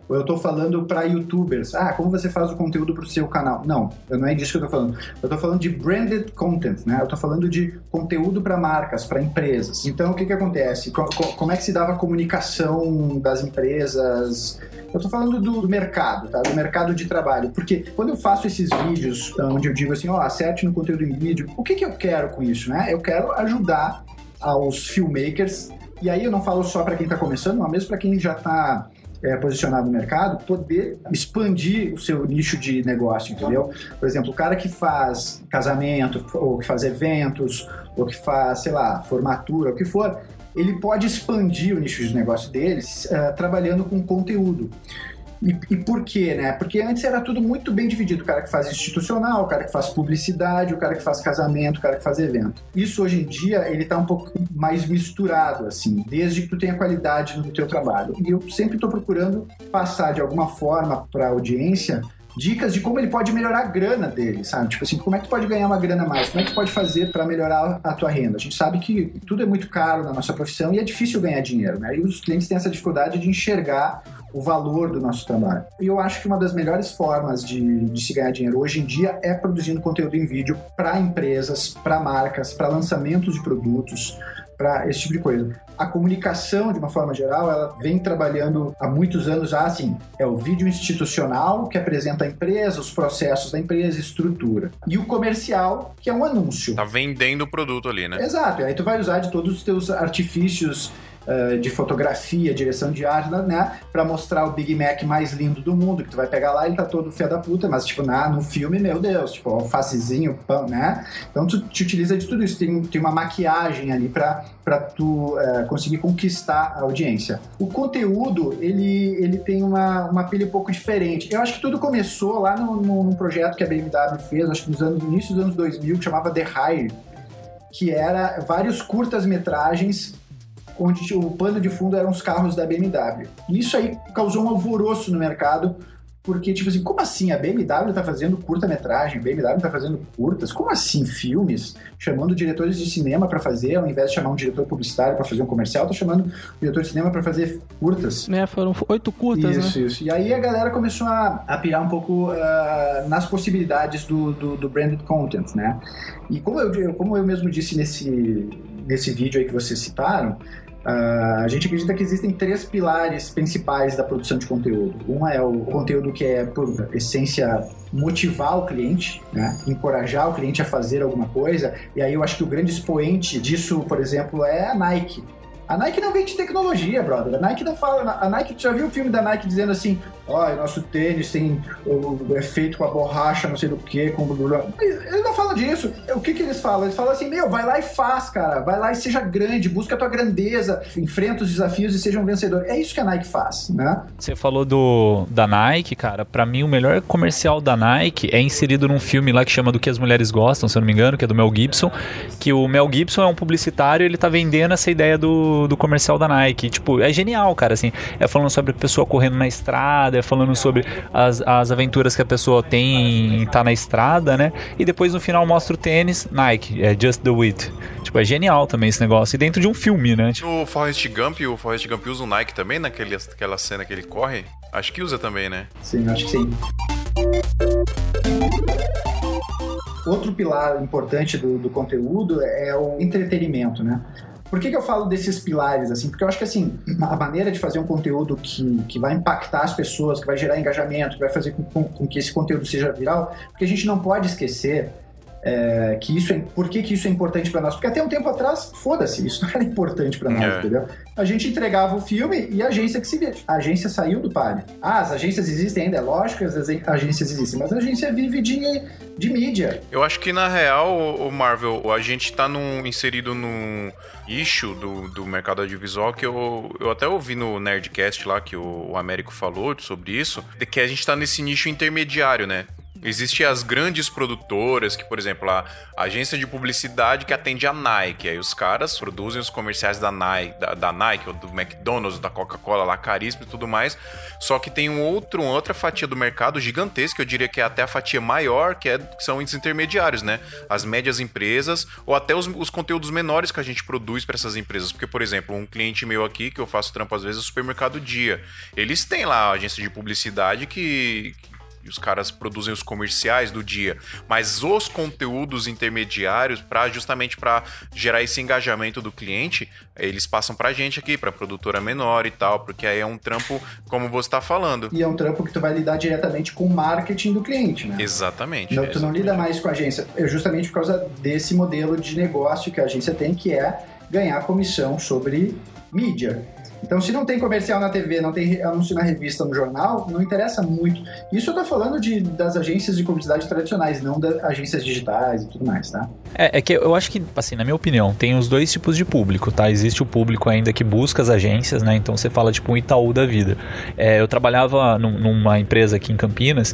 Ou eu tô falando para youtubers. Ah, como você faz o conteúdo pro seu canal? Não, não é disso que eu tô falando. Eu tô falando de branded content, né? Eu tô falando de conteúdo para marcas, para empresas. Então, o que que acontece? Co- co- como é que se dava a comunicação das empresas? Eu tô falando do, do mercado, tá? Do mercado de trabalho. Porque quando eu faço esses vídeos, onde eu digo assim, ó, acerte no conteúdo em vídeo, o que que eu quero com isso, né? Eu quero ajudar aos filmmakers, e aí eu não falo só para quem está começando, mas mesmo para quem já está posicionado no mercado, poder expandir o seu nicho de negócio, entendeu? Por exemplo, o cara que faz casamento, ou que faz eventos, ou que faz, sei lá, formatura, o que for, ele pode expandir o nicho de negócio deles eh, trabalhando com conteúdo. E, e por quê, né? Porque antes era tudo muito bem dividido. O cara que faz institucional, o cara que faz publicidade, o cara que faz casamento, o cara que faz evento. Isso hoje em dia, ele tá um pouco mais misturado, assim, desde que tu tenha qualidade no teu trabalho. E eu sempre estou procurando passar de alguma forma para a audiência dicas de como ele pode melhorar a grana dele, sabe? Tipo assim, como é que tu pode ganhar uma grana mais? Como é que tu pode fazer para melhorar a tua renda? A gente sabe que tudo é muito caro na nossa profissão e é difícil ganhar dinheiro, né? E os clientes têm essa dificuldade de enxergar o valor do nosso trabalho. E eu acho que uma das melhores formas de, de se ganhar dinheiro hoje em dia é produzindo conteúdo em vídeo para empresas, para marcas, para lançamentos de produtos, para esse tipo de coisa. A comunicação, de uma forma geral, ela vem trabalhando há muitos anos já, assim, é o vídeo institucional, que apresenta a empresa, os processos da empresa, estrutura. E o comercial, que é um anúncio. Tá vendendo o produto ali, né? Exato, e aí tu vai usar de todos os teus artifícios uh, de fotografia, direção de arte, né? Pra mostrar o Big Mac mais lindo do mundo, que tu vai pegar lá e ele tá todo fé da puta, mas tipo, na, no filme, meu Deus, tipo, alfacezinho, pão, né? Então tu te utiliza de tudo isso, tem, tem uma maquiagem ali pra, pra tu uh, conseguir conquistar a audiência. O conteúdo, ele, ele tem uma, uma pilha um pouco diferente. Eu acho que tudo começou lá no, no, num projeto que a BMW fez, acho que nos anos, no início dos anos 2000, que chamava The Hire, que era vários curtas-metragens onde o pano de fundo eram os carros da BMW. E isso aí causou um alvoroço no mercado, porque, tipo assim, como assim? A BMW tá fazendo curta-metragem, a BMW tá fazendo curtas? Como assim filmes? Chamando diretores de cinema para fazer, ao invés de chamar um diretor publicitário para fazer um comercial, tá chamando um diretor de cinema para fazer curtas. Né, foram oito curtas, isso, né? Isso, E aí a galera começou a, a pirar um pouco uh, nas possibilidades do, do, do, branded content, né? E como eu, como eu mesmo disse nesse, nesse vídeo aí que vocês citaram, Uh, a gente acredita que existem três pilares principais da produção de conteúdo. Uma é o conteúdo que é, por essência, motivar o cliente, né? encorajar o cliente a fazer alguma coisa. E aí eu acho que o grande expoente disso, por exemplo, é a Nike. A Nike não vende tecnologia, brother. A Nike não fala. A Nike, tu já viu o filme da Nike dizendo assim: ó, oh, nosso tênis tem o, é feito com a borracha, não sei do que, com. Eles não falam disso. O que, que eles falam? Eles falam assim: meu, vai lá e faz, cara. Vai lá e seja grande, busca a tua grandeza, enfrenta os desafios e seja um vencedor. É isso que a Nike faz, né? Você falou do da Nike, cara. Para mim, o melhor comercial da Nike é inserido num filme lá que chama Do que as Mulheres Gostam, se eu não me engano, que é do Mel Gibson. Que o Mel Gibson é um publicitário ele tá vendendo essa ideia do do comercial da Nike. Tipo, é genial, cara, assim. É falando sobre a pessoa correndo na estrada, é falando sobre as, as aventuras que a pessoa tem em estar tá na estrada, né? E depois no final mostra o tênis, Nike, é Just Do It. Tipo, é genial também esse negócio. E dentro de um filme, né? Tipo... O Forrest Gump, o Forrest Gump usa o Nike também naquele, naquela cena que ele corre? Acho que usa também, né? Sim, acho que sim. Outro pilar importante do, do conteúdo é o entretenimento, né? Por que, que eu falo desses pilares, assim? Porque eu acho que, assim, a maneira de fazer um conteúdo que, que vai impactar as pessoas, que vai gerar engajamento, que vai fazer com, com, com que esse conteúdo seja viral, porque a gente não pode esquecer é, que isso é, por que, que isso é importante para nós? Porque até um tempo atrás, foda-se, isso não era importante para nós, é. entendeu? A gente entregava o filme e a agência que se vê. A agência saiu do páreo. Ah, as agências existem ainda, é lógico que as agências existem, mas a agência vive de, de mídia. Eu acho que na real, o Marvel, a gente tá num, inserido num nicho do, do mercado audiovisual que eu, eu até ouvi no Nerdcast lá que o, o Américo falou sobre isso, de que a gente tá nesse nicho intermediário, né? Existem as grandes produtoras, que, por exemplo, a agência de publicidade que atende a Nike. Aí os caras produzem os comerciais da Nike, da, da Nike ou do McDonald's, da Coca-Cola, lá, caríssimo e tudo mais. Só que tem um outro, outra fatia do mercado gigantesca, eu diria que é até a fatia maior, que, é, que são os intermediários, né? As médias empresas, ou até os, os conteúdos menores que a gente produz para essas empresas. Porque, por exemplo, um cliente meu aqui, que eu faço trampo às vezes, é o Supermercado Dia. Eles têm lá a agência de publicidade que e os caras produzem os comerciais do dia, mas os conteúdos intermediários para justamente para gerar esse engajamento do cliente, eles passam pra gente aqui, pra produtora menor e tal, porque aí é um trampo como você tá falando. E é um trampo que tu vai lidar diretamente com o marketing do cliente, né? Exatamente. Não, tu não lida mais com a agência. É justamente por causa desse modelo de negócio que a agência tem, que é ganhar comissão sobre mídia. Então, se não tem comercial na TV, não tem anúncio na revista, no jornal, não interessa muito. Isso eu tô falando de, das agências de publicidade tradicionais, não das agências digitais e tudo mais, tá? É, é que eu acho que, assim, na minha opinião, tem os dois tipos de público, tá? Existe o público ainda que busca as agências, né? Então você fala tipo um Itaú da vida. É, eu trabalhava num- numa empresa aqui em Campinas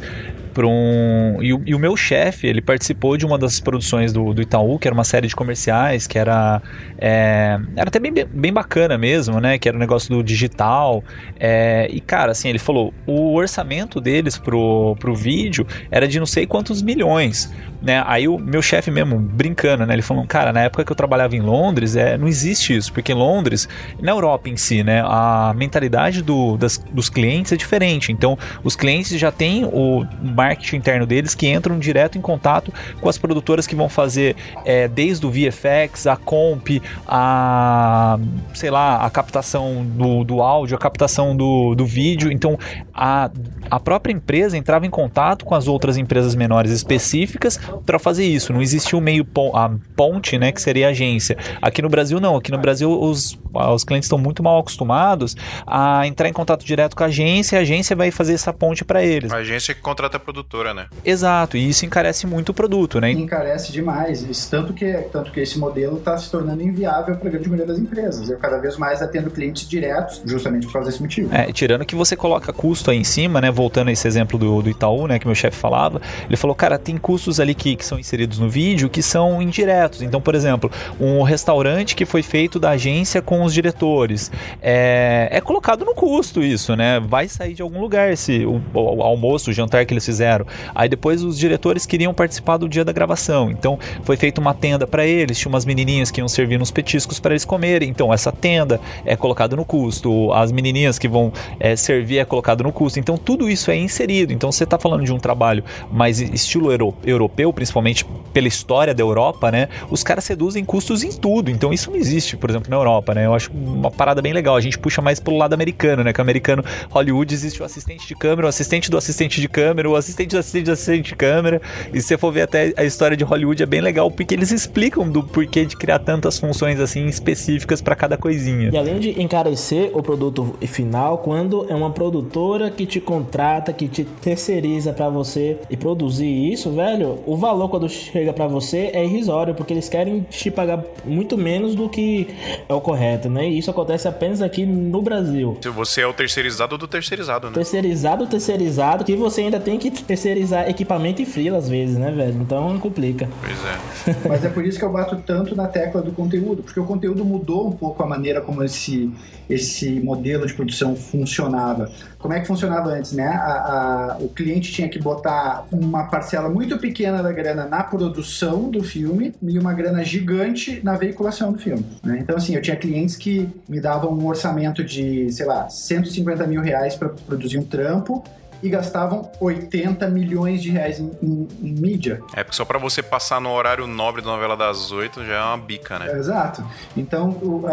para um e o, e o meu chefe ele participou de uma das produções do, do Itaú que era uma série de comerciais que era é, era até bem, bem bacana mesmo né que era um negócio do digital é, e cara assim ele falou o orçamento deles pro, pro vídeo era de não sei quantos milhões né aí o meu chefe mesmo brincando né ele falou cara na época que eu trabalhava em Londres é, não existe isso porque Londres na Europa em si né a mentalidade do, das, dos clientes é diferente então os clientes já têm o marketing interno deles que entram direto em contato com as produtoras que vão fazer é, desde o VFX, a comp, a sei lá, a captação do, do áudio, a captação do, do vídeo. Então a, a própria empresa entrava em contato com as outras empresas menores específicas para fazer isso. Não existia o meio pon a ponte, né, que seria a agência. Aqui no Brasil não. Aqui no Brasil os, os clientes estão muito mal acostumados a entrar em contato direto com a agência. e A agência vai fazer essa ponte para eles. A agência que contrata a produtora, né? Exato, e isso encarece muito o produto, né? Encarece demais. Isso, tanto, que, tanto que esse modelo está se tornando inviável para a grande maioria das empresas. Eu cada vez mais atendo clientes diretos, justamente por causa desse motivo. É, tirando que você coloca custo aí em cima, né? Voltando a esse exemplo do, do Itaú, né? Que meu chefe falava, ele falou, cara, tem custos ali que, que são inseridos no vídeo que são indiretos. Então, por exemplo, um restaurante que foi feito da agência com os diretores. É, é colocado no custo isso, né? Vai sair de algum lugar esse o, o almoço, o jantar que eles fizeram. Aí depois os diretores queriam participar do dia da gravação. Então foi feita uma tenda para eles, tinha umas menininhas que iam servir uns petiscos para eles comerem. Então essa tenda é colocado no custo, as menininhas que vão é, servir é colocado no custo. Então tudo isso é inserido. Então você está falando de um trabalho mais estilo euro, europeu, principalmente pela história da Europa, né? Os caras reduzem custos em tudo. Então isso não existe, por exemplo, na Europa, né? Eu acho uma parada bem legal. A gente puxa mais pelo lado americano, né? Que o americano Hollywood existe o assistente de câmera, o assistente do assistente de câmera, o assistente do assistente do assistente de câmera. E se você for ver até a história de Hollywood é bem legal porque eles explicam do porquê de criar tantas funções assim específicas para cada coisinha. E além de encarecer o produto final, quando é uma produtora que te contrata, que te terceiriza pra você e produzir isso, velho, o valor quando chega pra você é irrisório, porque eles querem te pagar muito menos do que é o correto, né? E isso acontece apenas aqui no Brasil. Se você é o terceirizado do terceirizado, né? Terceirizado, terceirizado, que você ainda tem que terceirizar equipamento e freela às vezes, né, velho? Então complica. Pois é. <laughs> Mas é por isso que eu bato tanto na tecla do conteúdo, porque o conteúdo mudou um pouco a maneira como esse, esse modelo de produção funcionava. Como é que funcionava antes, né? A- a- o cliente tinha que botar uma parcela muito pequena da grana na produção do filme e uma grana gigante na veiculação do filme. né? Então, assim, eu tinha clientes que me davam um orçamento de, sei lá, 150 mil reais para produzir um trampo e gastavam 80 milhões de reais em, em- em mídia. É porque só pra você passar no horário nobre da novela das oito já é uma bica, né? Exato. Então, o,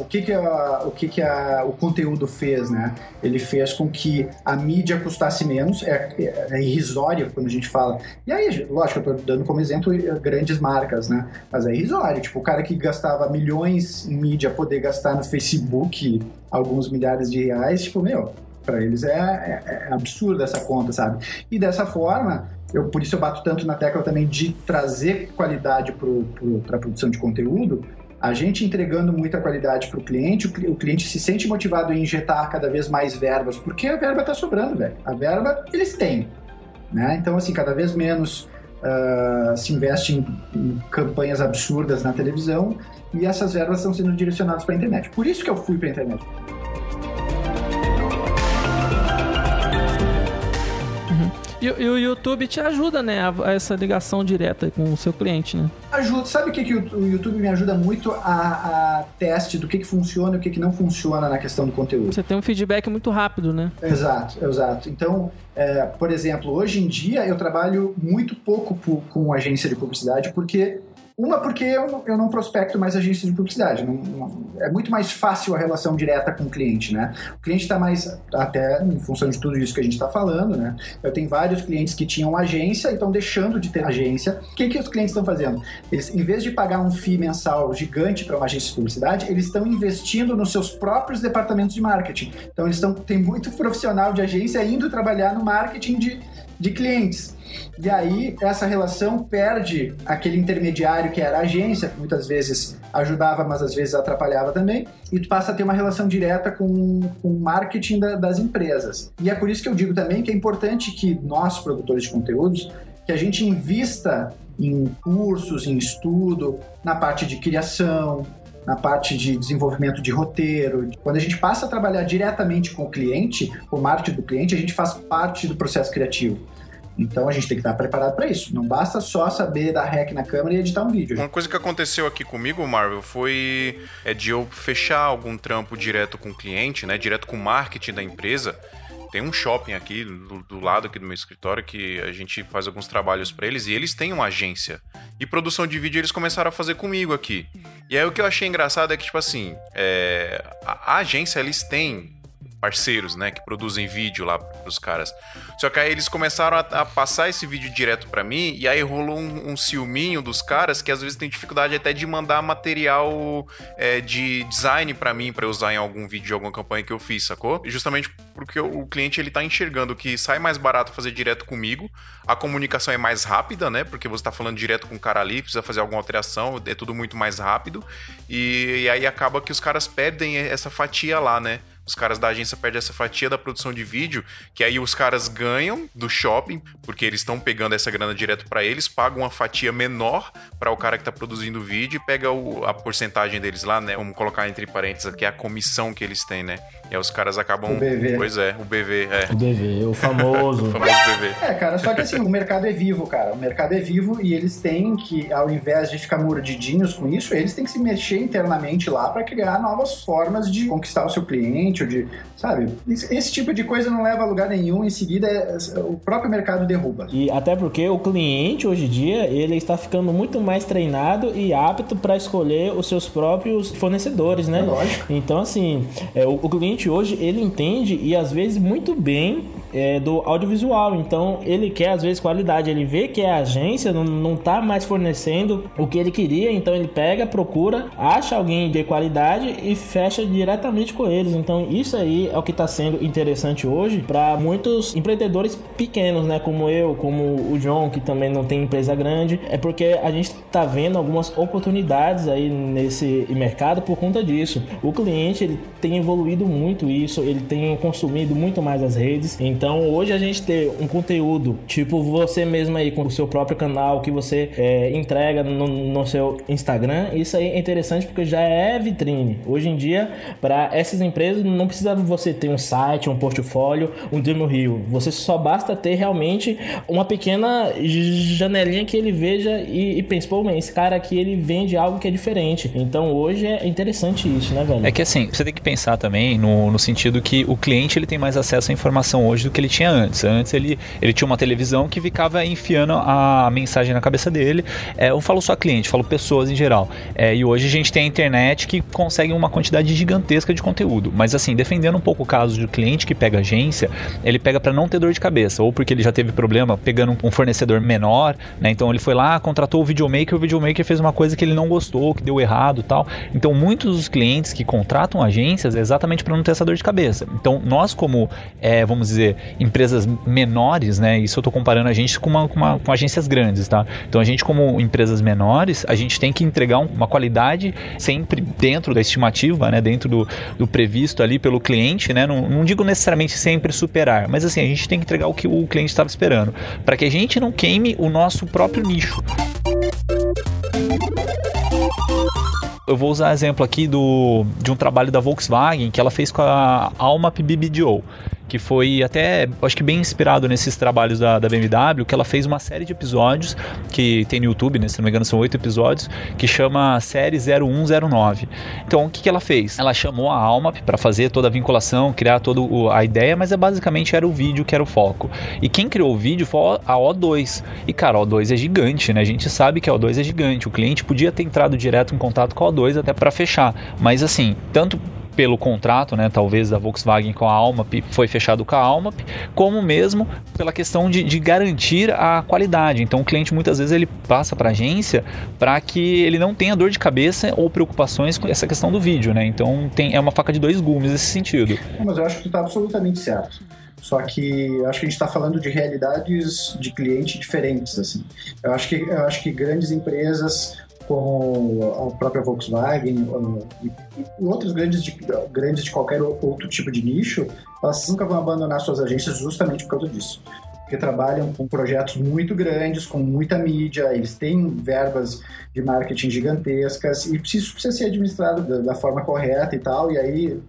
o que que, a- o, que, que a- o conteúdo fez, né? Ele fez com que a mídia custasse menos, é, é, é irrisório quando a gente fala. E aí, lógico, eu tô dando como exemplo eh, grandes marcas, né? Mas é irrisório. Tipo, o cara que gastava milhões em mídia poder gastar no Facebook alguns milhares de reais, tipo, meu, para eles é, é, é absurda essa conta, sabe? E dessa forma, eu, por isso eu bato tanto na tecla também de trazer qualidade para a produção de conteúdo. A gente entregando muita qualidade para o cliente, o cli- o cliente se sente motivado em injetar cada vez mais verbas, porque a verba está sobrando, velho. A verba eles têm. Né? Então, assim, cada vez menos ah, se investe em, em campanhas absurdas na televisão e essas verbas estão sendo direcionadas para a internet. Por isso que eu fui para a internet. E, e o YouTube te ajuda, né, a, a essa ligação direta com o seu cliente, né? Ajuda, sabe o que, que o o YouTube me ajuda muito a, a teste do que, que funciona e o que, que não funciona na questão do conteúdo? Você tem um feedback muito rápido, né? Exato, exato. Então, é, por exemplo, hoje em dia eu trabalho muito pouco com agência de publicidade, porque. Uma, porque eu, não- eu não prospecto mais agência de publicidade. Não- não- é muito mais fácil a relação direta com o cliente, né? O cliente está mais, até em função de tudo isso que a gente está falando, né? Eu tenho vários clientes que tinham agência e estão deixando de ter agência. O que, que os clientes estão fazendo? Eles, em vez de pagar um FII mensal gigante para uma agência de publicidade, eles estão investindo nos seus próprios departamentos de marketing. Então, eles estão tem muito profissional de agência indo trabalhar no marketing de, de clientes. E aí, essa relação perde aquele intermediário que era a agência, que muitas vezes ajudava, mas às vezes atrapalhava também, e tu passa a ter uma relação direta com, com o marketing da- das empresas. E é por isso que eu digo também que é importante que nós, produtores de conteúdos, que a gente invista em cursos, em estudo, na parte de criação, na parte de desenvolvimento de roteiro. Quando a gente passa a trabalhar diretamente com o cliente, com o marketing do cliente, a gente faz parte do processo criativo. Então a gente tem que estar preparado para isso. Não basta só saber dar rec na câmera e editar um vídeo. Uma coisa que aconteceu aqui comigo, Marvel, foi é de eu fechar algum trampo direto com o cliente, né? Direto com o marketing da empresa. Tem um shopping aqui do, do lado aqui do meu escritório que a gente faz alguns trabalhos pra eles e eles têm uma agência. E produção de vídeo eles começaram a fazer comigo aqui. E aí o que eu achei engraçado é que, tipo assim, é, a, a agência eles têm parceiros, né, que produzem vídeo lá pros caras. Só que aí eles começaram a, a passar esse vídeo direto pra mim e aí rolou um, um ciúminho dos caras que às vezes tem dificuldade até de mandar material é, de design pra mim eu usar em algum vídeo de alguma campanha que eu fiz, sacou? Justamente porque o, o cliente ele tá enxergando que sai mais barato fazer direto comigo, a comunicação é mais rápida, né? Porque você tá falando direto com o cara ali, precisa fazer alguma alteração, é tudo muito mais rápido e, e aí acaba que os caras perdem essa fatia lá, né? Os caras da agência perdem essa fatia da produção de vídeo, que aí os caras ganham do shopping, porque eles estão pegando essa grana direto pra eles, pagam uma fatia menor para o cara que tá produzindo o vídeo e pega o- a porcentagem deles lá, né? Vamos colocar entre parênteses aqui a comissão que eles têm, né? E aí os caras acabam. O BV. Pois é, o BV, é. O DV, o famoso. <laughs> O famoso BV. É, cara, só que assim, o mercado é vivo, cara. O mercado é vivo e eles têm que, ao invés de ficar mordidinhos com isso, eles têm que se mexer internamente lá para criar novas formas de conquistar o seu cliente, de, sabe? Esse, esse tipo de coisa não leva a lugar nenhum, em seguida é- o próprio mercado derruba. E até porque o cliente hoje em dia ele está ficando muito mais treinado e apto para escolher os seus próprios fornecedores, né? É lógico. Então assim, é, o, o cliente hoje ele entende e às vezes muito bem é, do audiovisual. Então ele quer às vezes qualidade. Ele vê que a agência não, não tá mais fornecendo o que ele queria, então ele pega, procura, acha alguém de qualidade e fecha diretamente com eles. Então isso aí é o que está sendo interessante hoje para muitos empreendedores pequenos, né? Como eu, como o John, que também não tem empresa grande. É porque a gente está vendo algumas oportunidades aí nesse mercado por conta disso. O cliente ele tem evoluído muito isso, ele tem consumido muito mais as redes. Então hoje a gente ter um conteúdo tipo você mesmo aí com o seu próprio canal que você é, entrega no, no seu Instagram, isso aí é interessante porque já é vitrine. Hoje em dia, para essas empresas, não precisa você ter um site, um portfólio, um demo rio. Você só basta ter realmente uma pequena janelinha que ele veja e, e pense, pô, esse cara aqui ele vende algo que é diferente. Então hoje é interessante isso, né, velho? É que assim, você tem que pensar também no, no sentido que o cliente ele tem mais acesso à informação hoje do que ele tinha antes. Antes ele, ele tinha uma televisão que ficava enfiando a mensagem na cabeça dele. É, eu falo só cliente, falo pessoas em geral. É, e hoje a gente tem a internet que consegue uma quantidade gigantesca de conteúdo. Mas assim, defendendo um pouco o caso do cliente que pega agência, ele pega para não ter dor de cabeça, ou porque ele já teve problema pegando um fornecedor menor, né? Então ele foi lá, contratou o videomaker, o videomaker fez uma coisa que ele não gostou, que deu errado, tal. Então muitos dos clientes que contratam agências é exatamente para não ter essa dor de cabeça. Então nós como, é, vamos dizer, empresas menores, né? Isso eu tô comparando a gente com, uma, com, uma- com agências grandes, tá? Então a gente, como empresas menores, a gente tem que entregar um- uma qualidade sempre dentro da estimativa, né? Dentro do, do previsto ali pelo cliente, né? Não, não digo necessariamente sempre superar, mas assim, a gente tem que entregar o que o cliente estava esperando, para que a gente não queime o nosso próprio nicho. Eu vou usar exemplo aqui do, de um trabalho da Volkswagen que ela fez com a Alma BBDO, que foi até, acho que bem inspirado nesses trabalhos da, da BMW, que ela fez uma série de episódios que tem no YouTube, né, se não me engano são oito episódios, que chama Série 0109. Então, o que, que ela fez? Ela chamou a Alma para fazer toda a vinculação, criar toda a ideia, mas é basicamente era o vídeo que era o foco. E quem criou o vídeo foi a O2. E cara, a O2 é gigante, né? A gente sabe que a O2 é gigante. O cliente podia ter entrado direto em contato com a O2 até para fechar. Mas assim, tanto pelo contrato, né, talvez da Volkswagen com a Almap, foi fechado com a Almap, como mesmo pela questão de, de garantir a qualidade. Então o cliente muitas vezes ele passa para a agência para que ele não tenha dor de cabeça ou preocupações com essa questão do vídeo, né? Então tem, é uma faca de dois gumes nesse sentido. Mas eu acho que tu tá absolutamente certo. Só que acho que a gente está falando de realidades de cliente diferentes, assim. Eu acho que, eu acho que grandes empresas como a própria Volkswagen e, e outras grandes de, grandes de qualquer outro tipo de nicho, elas nunca vão abandonar suas agências justamente por causa disso. Porque trabalham com projetos muito grandes, com muita mídia, eles têm verbas de marketing gigantescas e isso precisa ser administrado da, da forma correta e tal, e aí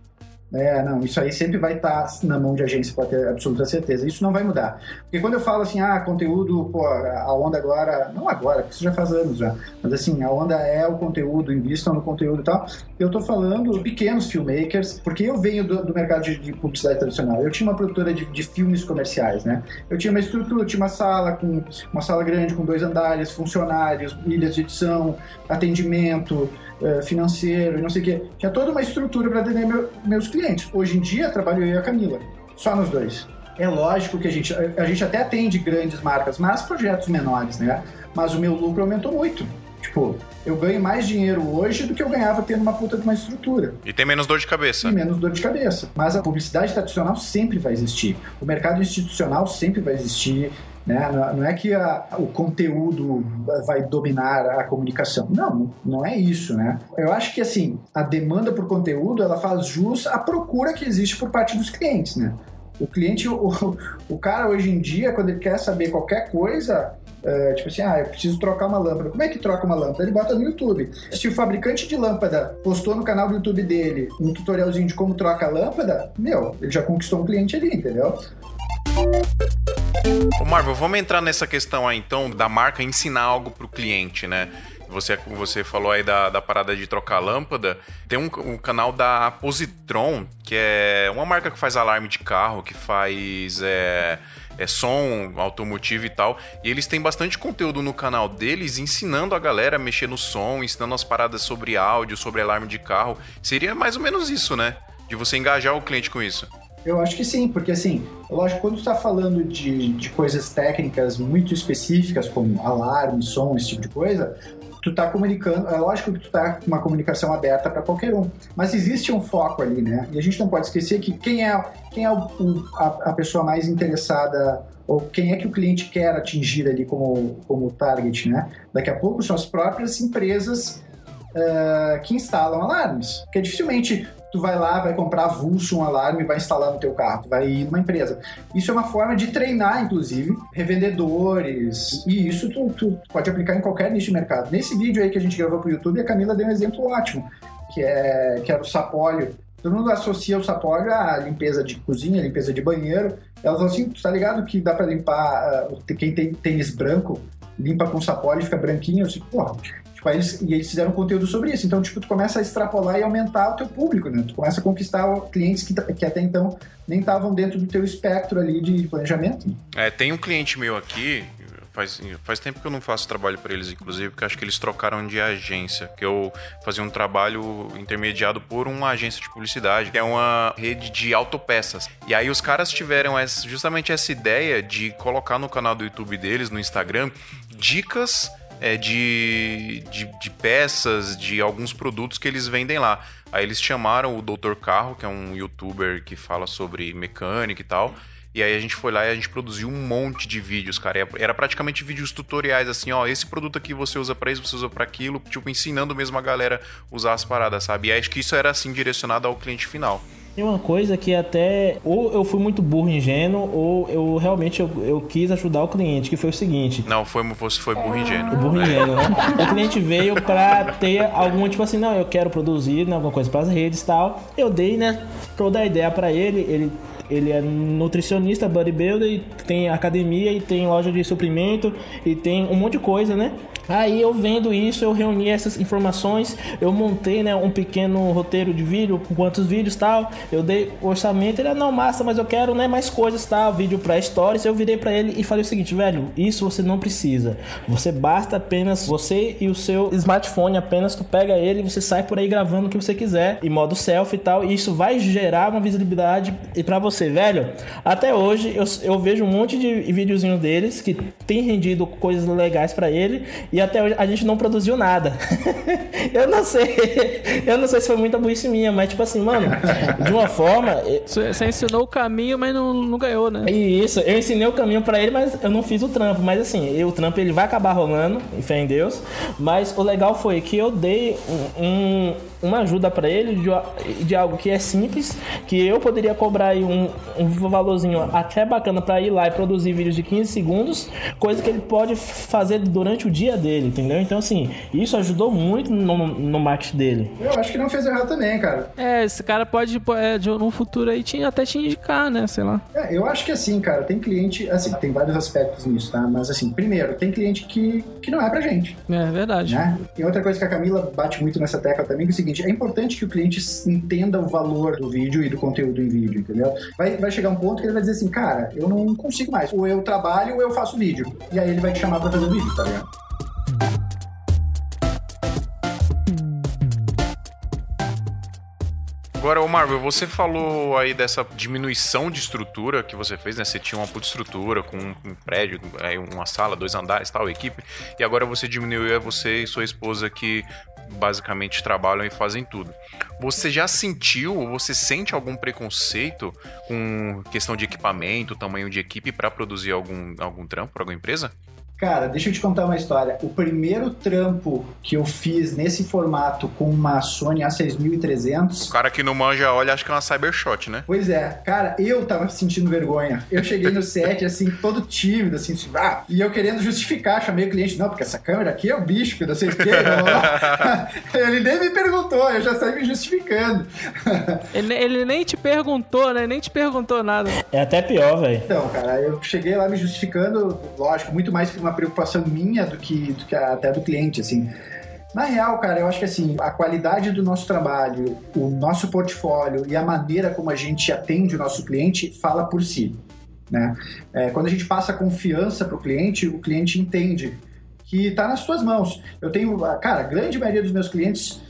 é, não, isso aí sempre vai estar na mão de agência, pode ter absoluta certeza. Isso não vai mudar. Porque quando eu falo assim, ah, conteúdo, pô, a onda agora, não agora, porque isso já faz anos já, mas assim, a onda é o conteúdo, invistam no conteúdo e tal. Eu tô falando de pequenos filmmakers, porque eu venho do, do mercado de, de publicidade tradicional. Eu tinha uma produtora de, de filmes comerciais, né? Eu tinha uma estrutura, tinha uma sala com uma sala grande com dois andares, funcionários, ilhas de edição, atendimento, eh, financeiro e não sei o quê. Tinha toda uma estrutura para atender meu- meus clientes. Hoje em dia, trabalho eu e a Camila, só nós dois. É lógico que a gente, a gente até atende grandes marcas, mas projetos menores, né? Mas o meu lucro aumentou muito. Tipo, eu ganho mais dinheiro hoje do que eu ganhava tendo uma puta de uma estrutura E tem menos dor de cabeça. e menos dor de cabeça. Mas a publicidade tradicional sempre vai existir. O mercado institucional sempre vai existir. Né? Não- é que a- o conteúdo vai dominar a comunicação. Não, não é isso, né? Eu acho que assim, a demanda por conteúdo ela faz jus à procura que existe por parte dos clientes, né? O cliente, o, o cara hoje em dia, quando ele quer saber qualquer coisa, é, tipo assim, ah, eu preciso trocar uma lâmpada. Como é que troca uma lâmpada? Ele bota no YouTube. Se o fabricante de lâmpada postou no canal do YouTube dele um tutorialzinho de como troca a lâmpada, meu, ele já conquistou um cliente ali, entendeu? Ô Marvel, vamos entrar nessa questão aí então da marca ensinar algo pro cliente, né? Você, você falou aí da, da parada de trocar lâmpada. Tem um, um canal da Positron, que é uma marca que faz alarme de carro, que faz é, é, som automotivo e tal. E eles têm bastante conteúdo no canal deles ensinando a galera a mexer no som, ensinando as paradas sobre áudio, sobre alarme de carro. Seria mais ou menos isso, né? De você engajar o cliente com isso. Eu acho que sim, porque assim, lógico, quando tu tá falando de, de coisas técnicas muito específicas, como alarme, som, esse tipo de coisa, tu tá comunicando, é lógico que tu tá com uma comunicação aberta para qualquer um, mas existe um foco ali, né? E a gente não pode esquecer que quem é, quem é o, o- a, a pessoa mais interessada ou quem é que o cliente quer atingir ali como, como target, né? Daqui a pouco são as próprias empresas eh, que instalam alarmes, porque dificilmente tu vai lá, vai comprar avulso um alarme e vai instalar no teu carro, tu vai ir numa empresa. Isso é uma forma de treinar, inclusive, revendedores, e isso tu, tu pode aplicar em qualquer nicho de mercado. Nesse vídeo aí que a gente gravou pro YouTube, a Camila deu um exemplo ótimo, que é que era o sapólio. Todo mundo associa o sapólio à limpeza de cozinha, limpeza de banheiro. Ela falou assim, tu tá ligado que dá pra limpar, ah, quem tem tênis branco, limpa com sapólio e fica branquinho? Eu disse, porra, Tipo, eles, e eles fizeram conteúdo sobre isso. Então, tipo, tu começa a extrapolar e aumentar o teu público, né? Tu começa a conquistar clientes que, que até então nem estavam dentro do teu espectro ali de planejamento. É, tem um cliente meu aqui, faz, faz tempo que eu não faço trabalho para eles, inclusive, porque acho que eles trocaram de agência. Que eu fazia um trabalho intermediado por uma agência de publicidade, que é uma rede de autopeças. E aí os caras tiveram essa- justamente essa ideia de colocar no canal do YouTube deles, no Instagram, dicas. É, de, de, de peças, de alguns produtos que eles vendem lá. Aí eles chamaram o Dr. Carro, que é um youtuber que fala sobre mecânica e tal, E aí a gente foi lá e a gente produziu um monte de vídeos, cara. Era- praticamente vídeos tutoriais, assim, ó, esse produto aqui você usa pra isso, você usa pra aquilo, tipo, ensinando mesmo a galera usar as paradas, sabe? E acho que isso era, assim, direcionado ao cliente final. Tem uma coisa que até ou eu fui muito burro ingênuo ou eu realmente eu, eu quis ajudar o cliente, que foi o seguinte. Não, foi, você foi burro ingênuo. O burro ingênuo, né? O cliente veio pra ter algum, tipo assim, não, eu quero produzir né, alguma coisa pras redes e tal. Eu dei, né, toda a ideia pra ele. Ele, ele é nutricionista, bodybuilder, e tem academia, e tem loja de suprimento, e tem um monte de coisa, né? Aí eu vendo isso, eu reuni essas informações, eu montei, né, um pequeno roteiro de vídeo, quantos vídeos tal. Eu dei o orçamento, ele, ah, não, massa, mas eu quero, né, mais coisas tal, vídeo pra stories. Eu virei pra ele e falei o seguinte, velho, isso você não precisa. Você basta apenas você e o seu smartphone, apenas tu pega ele e você sai por aí gravando o que você quiser, em modo selfie e tal, e isso vai gerar uma visibilidade e pra você, velho. Até hoje eu, eu vejo um monte de videozinho deles que tem rendido coisas legais pra ele e até hoje a gente não produziu nada. <laughs> eu não sei, eu não sei se foi muita burrice minha, mas tipo assim, mano, de uma forma, Você ensinou o caminho, mas não, não ganhou, né? e isso, eu ensinei o caminho pra ele, mas eu não fiz o trampo. Mas assim, eu- o trampo ele vai acabar rolando, em fé em Deus. Mas o legal foi que eu dei um- um- uma ajuda pra ele de, de algo que é simples, que eu poderia cobrar aí um, um valorzinho até bacana pra ir lá e produzir vídeos de 15 segundos, coisa que ele pode fazer durante o dia dele, entendeu? Então assim, isso ajudou muito no, no marketing dele. Eu acho que não fez errado também, cara. É, esse cara pode, é, de, num futuro aí, te, até te indicar, né? Sei lá. É, eu acho que assim, cara, tem cliente, assim, tem vários aspectos nisso, tá? Mas assim, primeiro, tem cliente que, que não é pra gente, É verdade. né? E outra coisa que a Camila bate muito nessa tecla também, que é o seguinte, é importante que o cliente entenda o valor do vídeo e do conteúdo em vídeo, entendeu? Vai, vai chegar um ponto que ele vai dizer assim, cara, eu não consigo mais. Ou eu trabalho ou eu faço vídeo. E aí ele vai te chamar pra fazer o vídeo, tá ligado? Agora, ô Marvel, você falou aí dessa diminuição de estrutura que você fez, né? Você tinha uma puta estrutura com um prédio, uma sala, dois andares, tal, equipe, e agora você diminuiu é você e sua esposa que basicamente trabalham e fazem tudo. Você já sentiu ou você sente algum preconceito com questão de equipamento, tamanho de equipe para produzir algum, algum trampo para alguma empresa? Cara, deixa eu te contar uma história. O primeiro trampo que eu fiz nesse formato com uma Sony A6300 O cara que não manja olha, acho que é uma Cybershot, né? Pois é, cara, eu tava sentindo vergonha. Eu cheguei no set, <laughs> assim, todo tímido, assim, assim, ah, e eu querendo justificar, chamei o cliente, não, porque essa câmera aqui é o bicho, que não sei o quê. <laughs> Ele nem me perguntou, eu já saí me justificando. <laughs> Ele, ele nem te perguntou, né? Nem te perguntou nada. É até pior, velho. Então, cara, eu cheguei lá me justificando, lógico, muito mais por uma preocupação minha do que, do que até do cliente, assim. Na real, cara, eu acho que assim, a qualidade do nosso trabalho, o nosso portfólio e a maneira como a gente atende o nosso cliente fala por si. Né? É, quando a gente passa confiança para o cliente, o cliente entende que está nas suas mãos. Eu tenho, cara, a grande maioria dos meus clientes,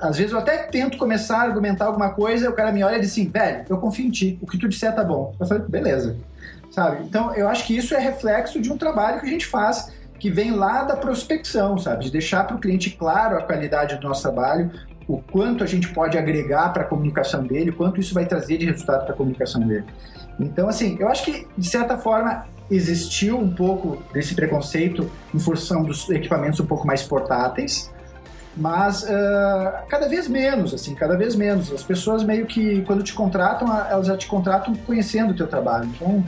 às vezes eu até tento começar a argumentar alguma coisa, e o cara me olha e diz assim, velho, eu confio em ti, o que tu disser tá bom. Eu falei, beleza. Sabe? Então, eu acho que isso é reflexo de um trabalho que a gente faz que vem lá da prospecção, sabe? De deixar para o cliente claro a qualidade do nosso trabalho, o quanto a gente pode agregar para a comunicação dele, o quanto isso vai trazer de resultado para a comunicação dele. Então, assim, eu acho que, de certa forma, existiu um pouco desse preconceito em função dos equipamentos um pouco mais portáteis, mas uh, cada vez menos, assim, cada vez menos. As pessoas meio que, quando te contratam, elas já te contratam conhecendo o teu trabalho. Então,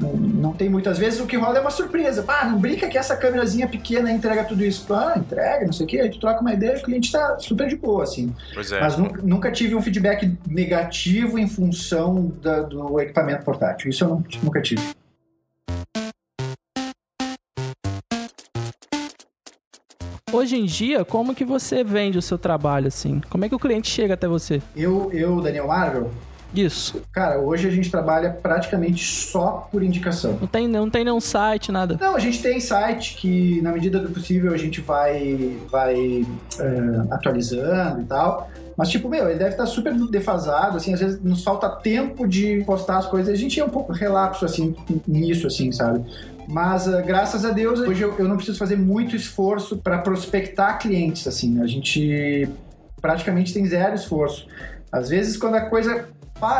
não, não, tem muitas vezes o que rola é uma surpresa. Ah, não brinca que essa câmerazinha pequena entrega tudo isso. Ah, entrega, não sei o quê. Aí tu troca uma ideia e o cliente tá super de boa, assim. Pois é. Mas nunca, nunca tive um feedback negativo em função da, do equipamento portátil. Isso eu não, nunca tive. Hoje em dia, como que você vende o seu trabalho, assim? Como é que o cliente chega até você? Eu, eu Daniel Marvel, Isso. Cara, hoje a gente trabalha praticamente só por indicação. Não tem, não tem nenhum site, nada. Não, a gente tem site que, na medida do possível, a gente vai, vai é, atualizando e tal. Mas, tipo, meu, ele deve estar super defasado, assim, às vezes nos falta tempo de postar as coisas. A gente é um pouco relapso, assim, nisso, assim, sabe? Mas, uh, graças a Deus, hoje eu, eu não preciso fazer muito esforço para prospectar clientes, assim. A gente praticamente tem zero esforço. Às vezes, quando a coisa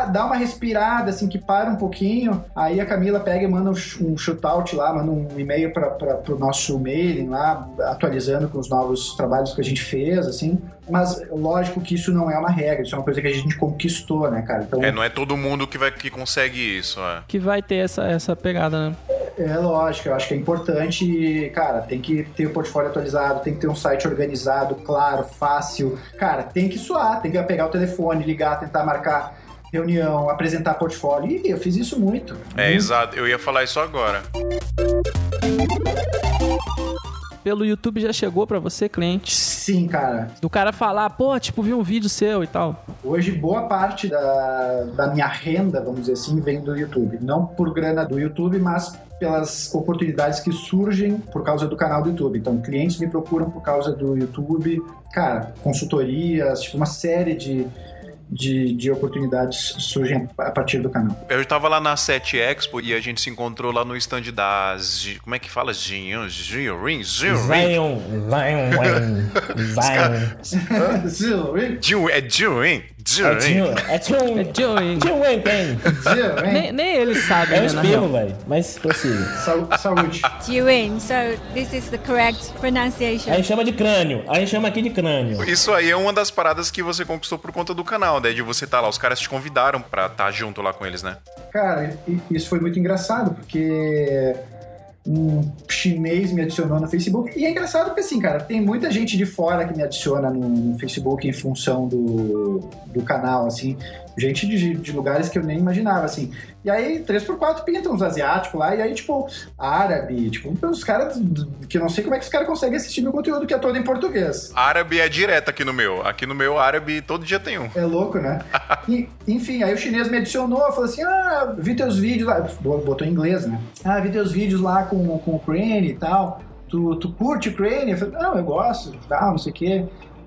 dá uma respirada, assim, que para um pouquinho, aí a Camila pega e manda um um shootout lá, manda um e-mail para pro nosso mailing lá, atualizando com os novos trabalhos que a gente fez, assim. Mas lógico que isso não é uma regra, isso é uma coisa que a gente conquistou, né, cara? Então, É, não é todo mundo que, vai, que consegue isso, é. Que vai ter essa, essa pegada, né? É lógico, eu acho que é importante, cara, tem que ter o portfólio atualizado, tem que ter um site organizado, claro, fácil. Cara, tem que suar, tem que pegar o telefone, ligar, tentar marcar reunião, apresentar portfólio. E eu fiz isso muito. É, Muito. exato. Eu ia falar isso agora. Pelo YouTube já chegou pra você, cliente. Sim, cara. Do cara falar, pô, tipo, vi um vídeo seu e tal. Hoje, boa parte da, da minha renda, vamos dizer assim, vem do YouTube. Não por grana do YouTube, mas pelas oportunidades que surgem por causa do canal do YouTube. Então, clientes me procuram por causa do YouTube. Cara, consultorias, tipo, uma série de, de, de oportunidades surgem a partir do canal. Eu tava lá na 7 Expo e a gente se encontrou lá no stand da. Z- Como é que fala? Zion? Zion Ring? Zion Ring? Zion, Zion, Zion. É Ring? É? Tio, é É Joey. Tio Wen Nem, nem ele sabe, É um né, espirro, velho. Mas prossiga. Saúde. Jiwin. So this is the correct pronunciation. A gente chama de crânio. A gente chama aqui de crânio. Isso aí é uma das paradas que você conquistou por conta do canal, né? De você estar lá. Os caras te convidaram pra estar junto lá com eles, né? Cara, isso foi muito engraçado, porque um chinês me adicionou no Facebook. E é engraçado porque, assim, cara, tem muita gente de fora que me adiciona no, no Facebook em função do, do canal, assim. Gente de, de lugares que eu nem imaginava, assim. E aí, 3x4 pintam uns asiáticos lá, e aí, tipo, árabe, tipo, os caras que eu não sei como é que os caras conseguem assistir meu conteúdo, que é todo em português. Árabe é direto aqui no meu. Aqui no meu, árabe, todo dia tem um. É louco, né? <laughs> E, enfim, aí o chinês me adicionou, falou assim: ah, vi teus vídeos lá. Botou em inglês, né? Ah, vi teus vídeos lá com, com o Crane e tal. Tu, tu curte o Crane? Eu falei, não, eu gosto, tal, não sei o quê.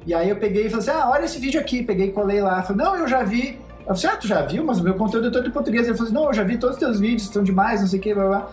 E aí eu peguei e falei assim: ah, olha esse vídeo aqui. Peguei e colei lá. Falei, não, eu já vi. Eu falei, ah, tu já viu? Mas o meu conteúdo é todo em português. Ele falou assim: não, eu já vi todos os teus vídeos, estão demais, não sei o quê, blá blá.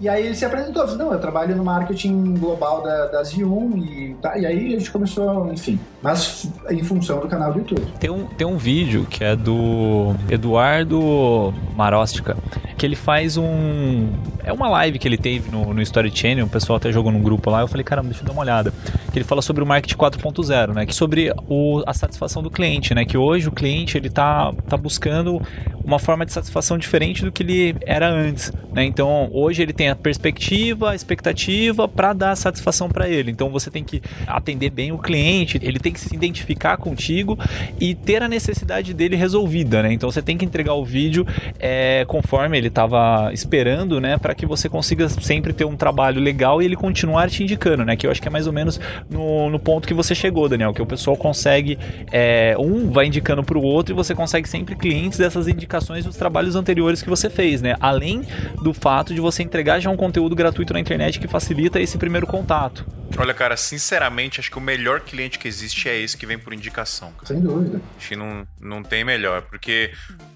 E aí ele se apresentou, falei, não, eu trabalho no marketing global da, da Z1 e, tá, e aí a gente começou, enfim, mas em função do canal do YouTube. Tem um, tem um vídeo que é do Eduardo Marostica, que ele faz um. É uma live que ele teve no, no Story Channel, o pessoal até jogou num grupo lá. Eu falei, caramba, deixa eu dar uma olhada. Que ele fala sobre o marketing 4.0, né? Que sobre o, a satisfação do cliente, né? Que hoje o cliente ele tá, tá buscando uma forma de satisfação diferente do que ele era antes, né? Então hoje ele tem a perspectiva, a expectativa para dar satisfação para ele. Então você tem que atender bem o cliente, ele tem que se identificar contigo e ter a necessidade dele resolvida, né? Então você tem que entregar o vídeo é, conforme ele estava esperando, né? Para que você consiga sempre ter um trabalho legal e ele continuar te indicando, né? Que eu acho que é mais ou menos no, no ponto que você chegou, Daniel, que o pessoal consegue é, um vai indicando para o outro e você consegue sempre clientes dessas indicações dos trabalhos anteriores que você fez, né? Além do fato de você entregar já um conteúdo gratuito na internet que facilita esse primeiro contato. Olha, cara, sinceramente, acho que o melhor cliente que existe é esse que vem por indicação, cara. Sem dúvida. Acho que não, não tem melhor, porque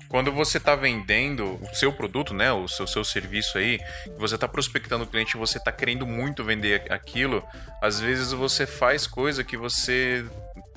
quando você está vendendo o seu produto, né, o seu, seu serviço aí, você está prospectando o cliente, você está querendo muito vender aquilo, às vezes você faz coisa que você,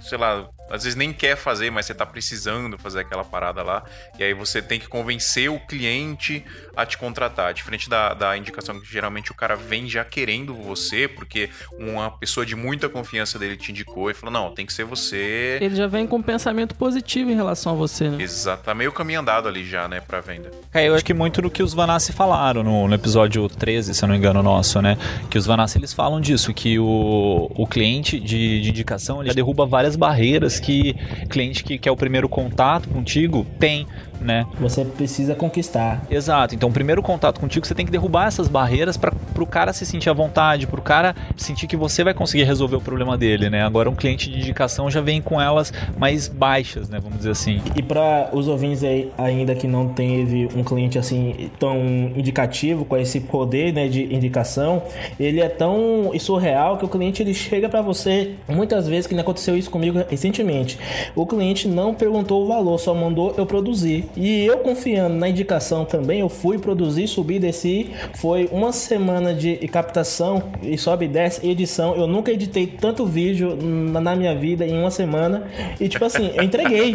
sei lá, às vezes nem quer fazer, mas você está precisando fazer aquela parada lá, e aí você tem que convencer o cliente a te contratar, diferente da, da indicação que geralmente o cara vem já querendo você, porque uma pessoa de muita confiança dele te indicou e falou, não, tem que ser você... Ele já vem com um pensamento positivo em relação a você, né? Exato, tá meio caminho andado ali já, né, pra venda. É, eu acho que muito do que os Vanassi falaram no, no episódio 13, se eu não me engano, nosso, né? Que os Vanassi eles falam disso, que o, o cliente de, de indicação ele já derruba várias barreiras que cliente que quer o primeiro contato contigo tem, né? Você precisa conquistar. Exato. Então, o primeiro contato contigo, você tem que derrubar essas barreiras para o cara se sentir à vontade, para o cara sentir que você vai conseguir resolver o problema dele, né? Agora, um cliente de indicação já vem com elas mais baixas, né? Vamos dizer assim. E para os ouvintes aí ainda que não teve um cliente assim tão indicativo com esse poder, né, de indicação, ele é tão surreal que o cliente ele chega para você muitas vezes que aconteceu isso comigo recentemente. O cliente não perguntou o valor, só mandou eu produzir. E eu confiando na indicação também, eu fui produzir, subi, desci. Foi uma semana de captação e sobe desce, edição. Eu nunca editei tanto vídeo na minha vida em uma semana. E tipo assim, eu entreguei.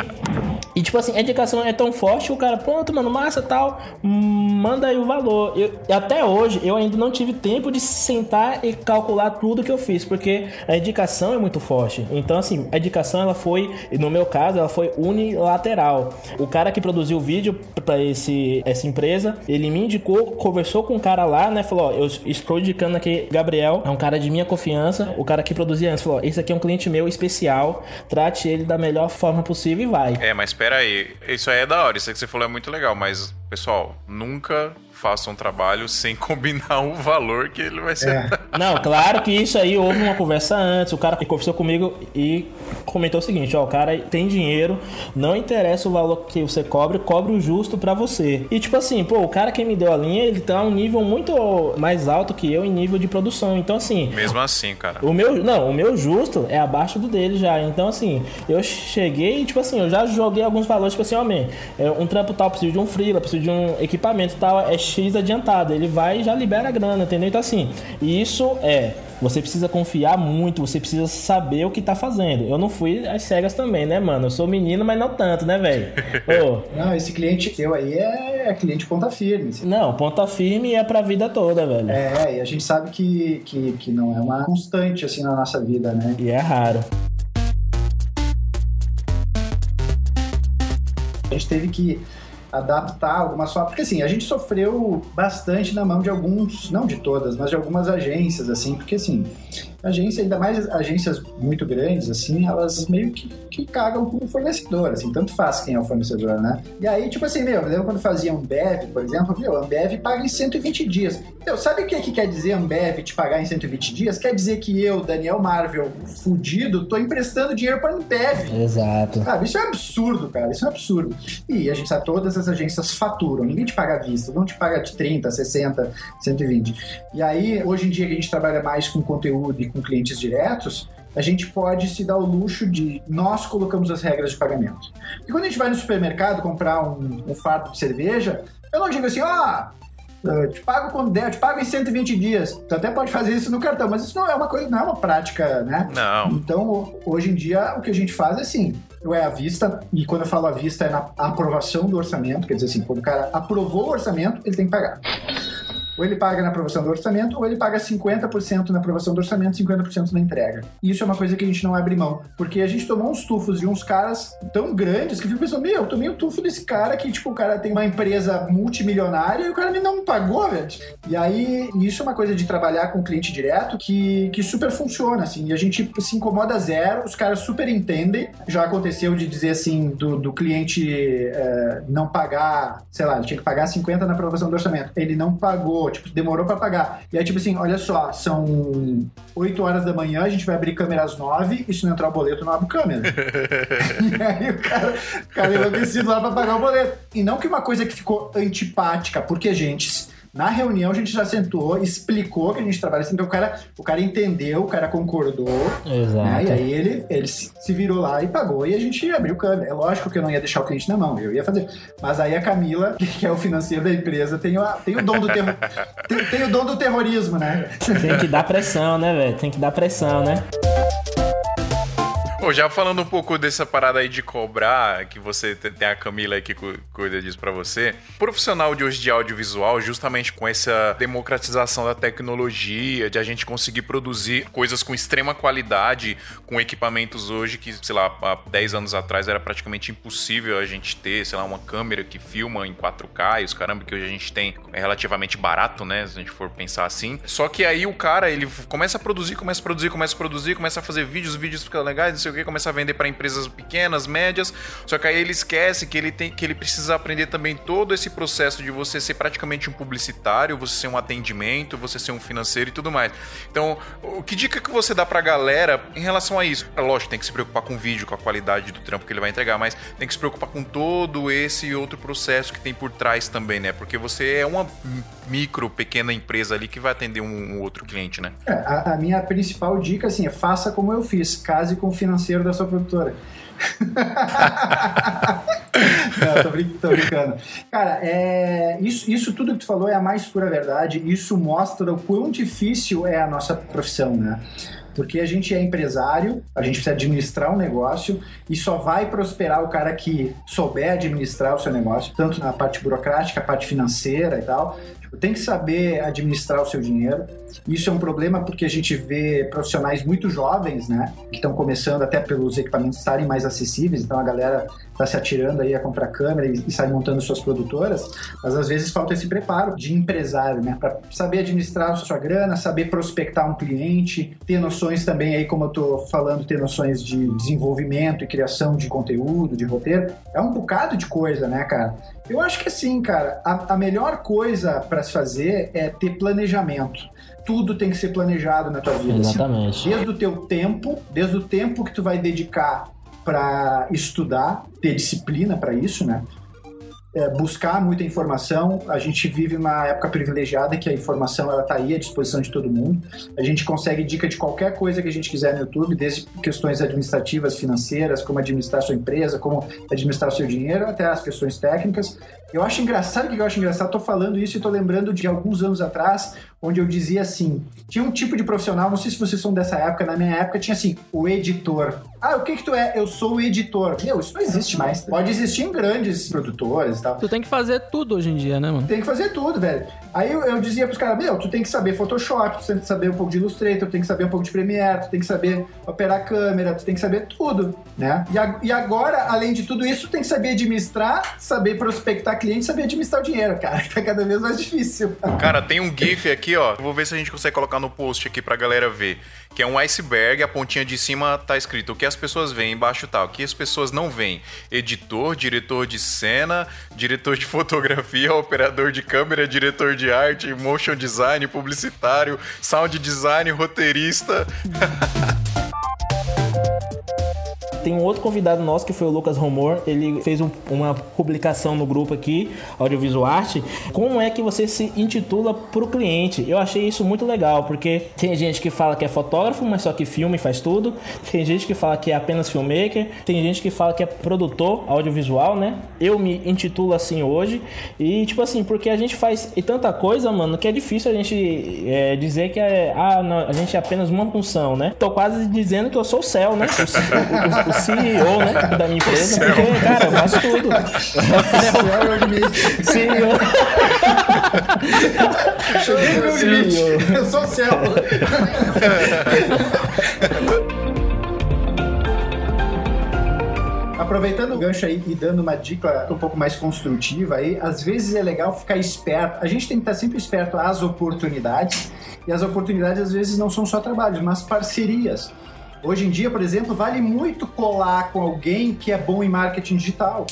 E tipo assim, a indicação é tão forte, o cara, pronto, mano, massa tal, manda aí o valor. Eu, até hoje eu ainda não tive tempo de sentar e calcular tudo que eu fiz, porque a indicação é muito forte. Então, assim, a indicação ela foi, no meu caso, ela foi unilateral. O cara que produziu o vídeo para esse essa empresa, ele me indicou, conversou com o cara lá, né? Falou: Ó, eu estou indicando aqui Gabriel, é um cara de minha confiança. O cara que produzia antes falou: Esse aqui é um cliente meu especial, trate ele da melhor forma possível e vai. É, mas espera aí. Isso aí é da hora. Isso que você falou é muito legal. Mas, pessoal, nunca faça um trabalho sem <laughs> combinar o valor que ele vai ser. É. Não, claro que isso aí houve uma conversa antes. O cara que conversou comigo e comentou o seguinte: ó, o cara tem dinheiro, não interessa o valor que você cobre, cobre o justo pra você. E tipo assim, pô, o cara que me deu a linha, ele tá um nível muito mais alto que eu em nível de produção. Então, assim, Mesmo assim, cara. o meu, não, o meu justo é abaixo do dele já. Então, assim, eu cheguei e, tipo assim, eu já joguei alguns valores, tipo assim, ó, man, é, um trampo tal, preciso de um freela, preciso de um equipamento tal, é X adiantado. Ele vai e já libera a grana, entendeu? Então, assim, isso é. Você precisa confiar muito, você precisa saber o que tá fazendo. Eu não fui às cegas também, né, mano? Eu sou menino, mas não tanto, né, velho? <laughs> Ô, Não, esse cliente teu aí é, é cliente ponta firme. assim. não, ponta firme é pra vida toda, velho. É, e a gente sabe que, que, que não é uma constante assim na nossa vida, né? E é raro. A gente teve que adaptar algumas só porque assim a gente sofreu bastante na mão de alguns não de todas mas de algumas agências assim porque assim agência ainda mais agências muito grandes assim elas meio que, que cagam com o fornecedor assim tanto faz quem é o fornecedor né e aí tipo assim meu eu lembro quando fazia Ambev por exemplo meu Ambev paga em 120 dias meu, sabe o que, que quer dizer Ambev te pagar em 120 dias quer dizer que eu Daniel Marvel fudido tô emprestando dinheiro para Ambev Exato. Sabe, isso é um absurdo, cara. Isso é um absurdo. E a gente sabe, todas as agências faturam. Ninguém te paga à vista. Não te paga de 30, 60, 120. E aí, hoje em dia que a gente trabalha mais com conteúdo e com clientes diretos, a gente pode se dar o luxo de nós colocamos as regras de pagamento. E quando a gente vai no supermercado comprar um, um fardo de cerveja, eu não digo assim, ó, eu te pago quando der, eu te pago em 120 dias. Tu até pode fazer isso no cartão, mas isso não é uma coisa, não é uma prática, né? Não. Então, hoje em dia, o que a gente faz é assim, ou é à vista, e quando eu falo à vista é na aprovação do orçamento, quer dizer assim, quando o cara aprovou o orçamento, ele tem que pagar. Ou ele paga na aprovação do orçamento, ou ele paga 50% na aprovação do orçamento, 50% na entrega. E isso é uma coisa que a gente não abre mão. Porque a gente tomou uns tufos de uns caras tão grandes que eu fico pensando, meu, eu tomei o tufo desse cara que, tipo, o cara tem uma empresa multimilionária e o cara não pagou, velho. E aí, isso é uma coisa de trabalhar com cliente direto que, que super funciona, assim. E a gente se incomoda zero, os caras super entendem. Já aconteceu de dizer assim, do, do cliente eh, não pagar, sei lá, ele tinha que pagar 50 na aprovação do orçamento. Ele não pagou, tipo, demorou pra pagar. E aí, tipo assim, olha só, são 8 horas da manhã, a gente vai abrir câmera às 9, e se não entrar o boleto, não abre câmera. <laughs> e aí o cara, o cara enlouquecido lá pra pagar o boleto. E não que uma coisa que ficou antipática, porque, gente, na reunião a gente já sentou, explicou que a gente trabalha assim, então o cara, o cara entendeu, o cara concordou, Exato. né? E aí ele, ele se virou lá e pagou e a gente abriu câmera. É lógico que eu não ia deixar o cliente na mão, eu ia fazer. Mas aí a Camila, <laughs> que é o financeiro da empresa, tem o, tem o dom do <laughs> tem, tem o dom do terrorismo, né? Tem que dar pressão, né, velho? Tem que dar pressão, né? Já falando um pouco dessa parada aí de cobrar, que você te- tem a Camila aí que cu- cuida disso pra você. Profissional de hoje de audiovisual, justamente com essa democratização da tecnologia, de a gente conseguir produzir coisas com extrema qualidade, com equipamentos hoje que, sei lá, há 10 anos atrás era praticamente impossível a gente ter, sei lá, uma câmera que filma em 4K e os caramba que hoje a gente tem é relativamente barato, né? Se a gente for pensar assim. Só que aí o cara, ele começa a produzir, começa a produzir, começa a produzir, começa a fazer vídeos, os vídeos ficam legais, não sei o que, começa a vender para empresas pequenas, médias. Só que aí ele esquece que ele tem que ele precisa aprender também todo esse processo de você ser praticamente um publicitário, você ser um atendimento, você ser um financeiro e tudo mais. Então, o que dica que você dá pra galera em relação a isso? É lógico, tem que se preocupar com o vídeo, com a qualidade do trampo que ele vai entregar, mas tem que se preocupar com todo esse outro processo que tem por trás também, né? Porque você é uma micro, pequena empresa ali que vai atender um, um outro cliente, né? É, a, a minha principal dica, assim, é faça como eu fiz, case com o financeiro financeiro da sua produtora. <laughs> Não, tô, tô brincando. Cara, é, isso, isso tudo que tu falou é a mais pura verdade. Isso mostra o quão difícil é a nossa profissão, né? Porque a gente é empresário, a gente precisa administrar um negócio e só vai prosperar o cara que souber administrar o seu negócio, tanto na parte burocrática, a parte financeira e tal. Tem que saber administrar o seu dinheiro. Isso é um problema porque a gente vê profissionais muito jovens, né? Que estão começando até pelos equipamentos estarem mais acessíveis, então a galera está se atirando aí a comprar câmera e, e sai montando suas produtoras, mas às vezes falta esse preparo de empresário, né? Para saber administrar a sua grana, saber prospectar um cliente, ter noções também aí, como eu tô falando, ter noções de desenvolvimento e criação de conteúdo, de roteiro. É um bocado de coisa, né, cara? Eu acho que assim, cara, a, a melhor coisa para se fazer é ter planejamento. Tudo tem que ser planejado na tua vida. Exatamente. Desde o teu tempo, desde o tempo que tu vai dedicar para estudar, ter disciplina para isso, né? É, buscar muita informação. A gente vive uma época privilegiada que a informação ela tá aí à disposição de todo mundo. A gente consegue dica de qualquer coisa que a gente quiser no YouTube, desde questões administrativas, financeiras, como administrar sua empresa, como administrar seu dinheiro, até as questões técnicas. Eu acho engraçado, que eu acho engraçado? Tô falando isso e tô lembrando de alguns anos atrás, onde eu dizia assim: tinha um tipo de profissional, não sei se vocês são dessa época, na minha época tinha assim, o editor. Ah, o que que tu é? Eu sou o editor. Meu, isso não existe mais. Pode existir em grandes produtores e tal. Tu tem que fazer tudo hoje em dia, né, mano? Tem que fazer tudo, velho. Aí eu, eu dizia pros caras, meu, tu tem que saber Photoshop, tu tem que saber um pouco de Illustrator, tu tem que saber um pouco de Premiere, tu tem que saber operar câmera, tu tem que saber tudo, né? E, a- e agora, além de tudo isso, tu tem que saber administrar, saber prospectar cliente, saber administrar o dinheiro, cara, <laughs> que tá cada vez mais difícil. Cara, tem um GIF aqui, ó. Vou ver se a gente consegue colocar no post aqui pra galera ver. Que é um iceberg, a pontinha de cima tá escrito o que as pessoas veem, embaixo tá o que as pessoas não veem. Editor, diretor de cena, diretor de <laughs> fotografia, operador de câmera, diretor de arte, motion design, publicitário, sound design, roteirista. <laughs> Tem um outro convidado nosso que foi o Lucas Romor. Ele fez um- uma publicação no grupo aqui, Audiovisual Arte. Como é que você se intitula pro cliente? Eu achei isso muito legal, porque tem gente que fala que é fotógrafo, mas só que filma e faz tudo. Tem gente que fala que é apenas filmmaker. Tem gente que fala que é produtor audiovisual, né? Eu me intitulo assim hoje. E, tipo assim, porque a gente faz tanta coisa, mano, que é difícil a gente é, dizer que é, ah, não, a gente é apenas uma função, né? Tô quase dizendo que eu sou o céu, né? <laughs> O, o- o CEO, né? Da minha empresa, porque, cara, eu faço tudo. CEO. Cheguei no meu limite. CEO. Eu sou o céu. Aproveitando o gancho aí e dando uma dica um pouco mais construtiva aí, às vezes é legal ficar esperto. A gente tem que estar sempre esperto às oportunidades, e as oportunidades às vezes não são só trabalhos, mas parcerias. Hoje em dia, por exemplo, vale muito colar com alguém que é bom em marketing digital.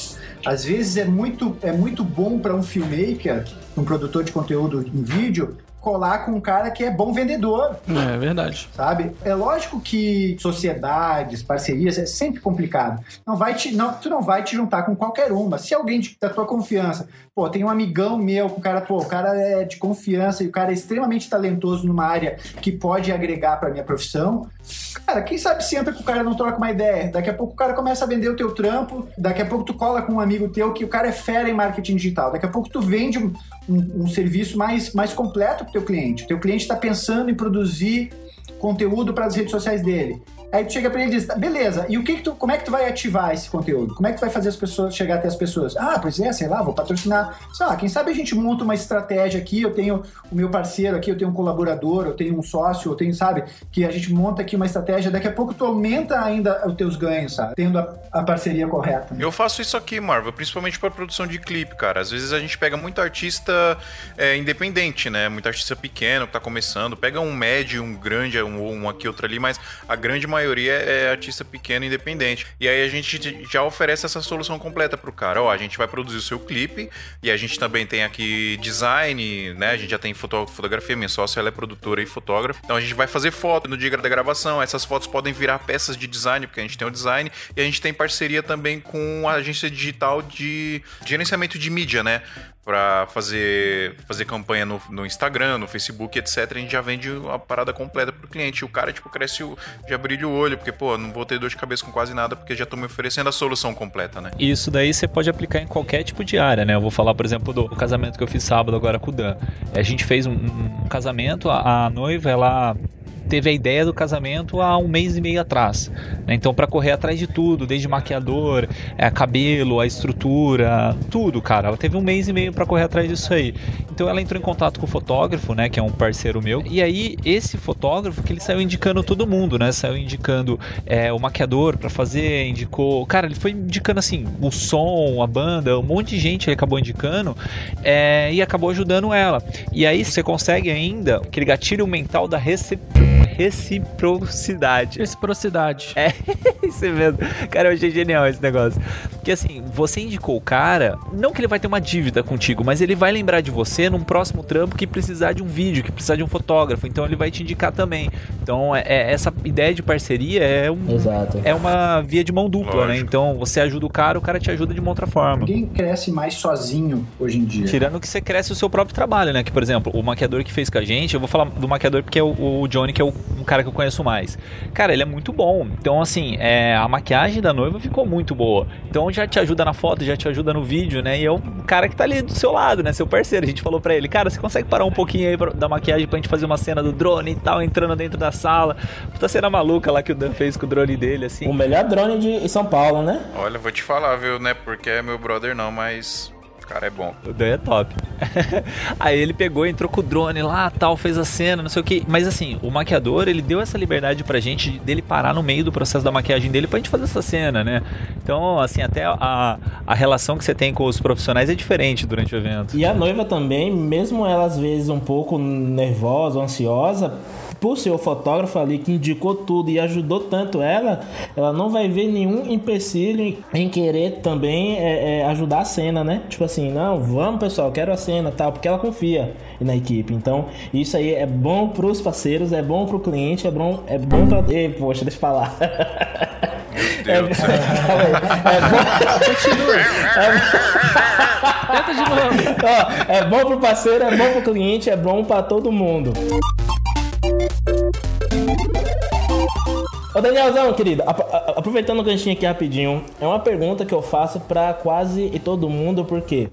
Às vezes é muito, é muito bom para um filmmaker, um produtor de conteúdo em vídeo, colar com um cara que é bom vendedor É verdade. sabe? É lógico que sociedades, parcerias, é sempre complicado. Não vai te, não, tu não vai te juntar com qualquer uma. Se alguém da tua confiança, pô, tem um amigão meu, o cara, pô, o cara é de confiança e o cara é extremamente talentoso numa área que pode agregar pra minha profissão, cara, quem sabe senta com o cara não troca uma ideia. Daqui a pouco o cara começa a vender o teu trampo, daqui a pouco tu cola com um amigo teu que o cara é fera em marketing digital. Daqui a pouco tu vende um, um- um serviço mais, mais completo pro teu cliente. O teu cliente está pensando em produzir conteúdo para as redes sociais dele. Aí tu chega para ele e diz, "Tá, beleza, e o que, que tu, como é que tu vai ativar esse conteúdo? Como é que tu vai fazer as pessoas chegar até as pessoas? Ah, pois é, sei lá, vou patrocinar. Sei lá, quem sabe a gente monta uma estratégia aqui, eu tenho o meu parceiro aqui, eu tenho um colaborador, eu tenho um sócio, eu tenho, sabe, que a gente monta aqui uma estratégia, daqui a pouco tu aumenta ainda os teus ganhos, sabe? Tendo a, a parceria correta. né? Eu faço isso aqui, Marvel, principalmente para produção de clipe, cara. Às vezes a gente pega muito artista é, independente, né? Muito artista pequeno que tá começando. Pega um médio, um grande, um, um aqui, outro ali, mas a grande maioria é artista pequeno independente. E aí a gente já oferece essa solução completa pro cara. Ó, a gente vai produzir o seu clipe e a gente também tem aqui design, né? A gente já tem foto, fotografia, minha sócia ela é produtora e fotógrafa. Então a gente vai fazer foto no dia da gravação. Essas fotos podem virar peças de design, porque a gente tem o design e a gente tem parceria também com a agência digital de gerenciamento de mídia, né? Pra fazer, fazer campanha no, no Instagram, no Facebook, etc. A gente já vende a parada completa pro cliente. O cara, tipo, cresce, o, já brilha o olho, porque, pô, não vou ter dor de cabeça com quase nada, porque já tô me oferecendo a solução completa, né? Isso daí você pode aplicar em qualquer tipo de área, né? Eu vou falar, por exemplo, do casamento que eu fiz sábado agora com o Dan. A gente fez um, um casamento, a, a noiva, ela teve a ideia do casamento há um mês e meio atrás. né? Então, para correr atrás de tudo, desde maquiador, é, cabelo, a estrutura, tudo, cara. Ela teve um mês e meio para correr atrás disso aí. Então, ela entrou em contato com o fotógrafo, né, que é um parceiro meu. E aí, esse fotógrafo que ele saiu indicando todo mundo, né? Saiu indicando é, o maquiador para fazer, indicou. Cara, ele foi indicando assim o som, a banda, um monte de gente ele acabou indicando é, e acabou ajudando ela. E aí você consegue ainda aquele gatilho mental da recep reciprocidade. Reciprocidade. É, <laughs> isso mesmo. Cara, eu achei genial esse negócio. Porque assim, você indicou o cara, não que ele vai ter uma dívida contigo, mas ele vai lembrar de você num próximo trampo que precisar de um vídeo, que precisar de um fotógrafo. Então ele vai te indicar também. Então é, é- essa ideia de parceria é, um, Exato. é uma via de mão dupla, né? Lógico. Então você ajuda o cara, o cara te ajuda de uma outra forma. Ninguém cresce mais sozinho hoje em dia. Tirando que você cresce o seu próprio trabalho, né? Que, por exemplo, o maquiador que fez com a gente, eu vou falar do maquiador porque é o, o Johnny, que é o, um cara que eu conheço mais. Cara, ele é muito bom. Então, assim, é, a maquiagem da noiva ficou muito boa. Então já te ajuda na foto, já te ajuda no vídeo, né? E é um cara que tá ali do seu lado, né? Seu parceiro. A gente falou pra ele, cara, você consegue parar um pouquinho aí pra- da maquiagem pra gente fazer uma cena do drone e tal, entrando dentro da sala. Puta cena maluca lá que o Dan fez com o drone dele, assim. O melhor drone de São Paulo, né? Olha, vou te falar, viu, né? Porque é meu brother não, mas cara é bom. O Dan é top. <laughs> Aí ele pegou, entrou com o drone lá, tal, fez a cena, não sei o que. Mas assim, o maquiador, ele deu essa liberdade pra gente de- dele parar no meio do processo da maquiagem dele pra gente fazer essa cena, né? Então, assim, até a, a relação que você tem com os profissionais é diferente durante o evento. E a noiva também, mesmo ela às vezes um pouco nervosa ou ansiosa, por ser o fotógrafo ali que indicou tudo e ajudou tanto ela, ela não vai ver nenhum empecilho em- em querer também é, é, ajudar a cena, né? Tipo assim, não, vamos pessoal, quero a cena tal, porque ela confia na equipe. Então, isso aí é bom pros parceiros, é bom pro cliente, é bom, é bom pra. Ei, poxa, deixa eu falar. <laughs> Aí. <laughs> É bom. Continua. Tenta de novo. Ó, é bom pro parceiro, é bom pro cliente, é bom pra todo mundo. Ô Danielzão, querido, aproveitando o ganchinho aqui rapidinho, é uma pergunta que eu faço pra quase todo mundo, porque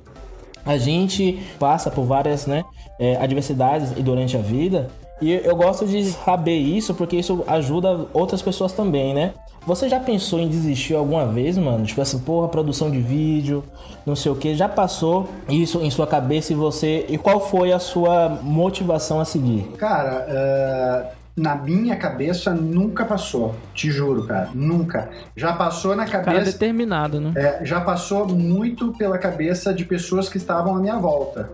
a gente passa por várias né, é, adversidades durante a vida, e eu gosto de saber isso porque isso ajuda outras pessoas também, né? Você já pensou em desistir alguma vez, mano? Tipo assim, porra, produção de vídeo, não sei o que, já passou isso em sua cabeça e você. E qual foi a sua motivação a seguir? Cara, eh, na minha cabeça nunca passou. Te juro, cara. Nunca. Já passou na Cara cabeça. determinado, né? É, já passou muito pela cabeça de pessoas que estavam à minha volta.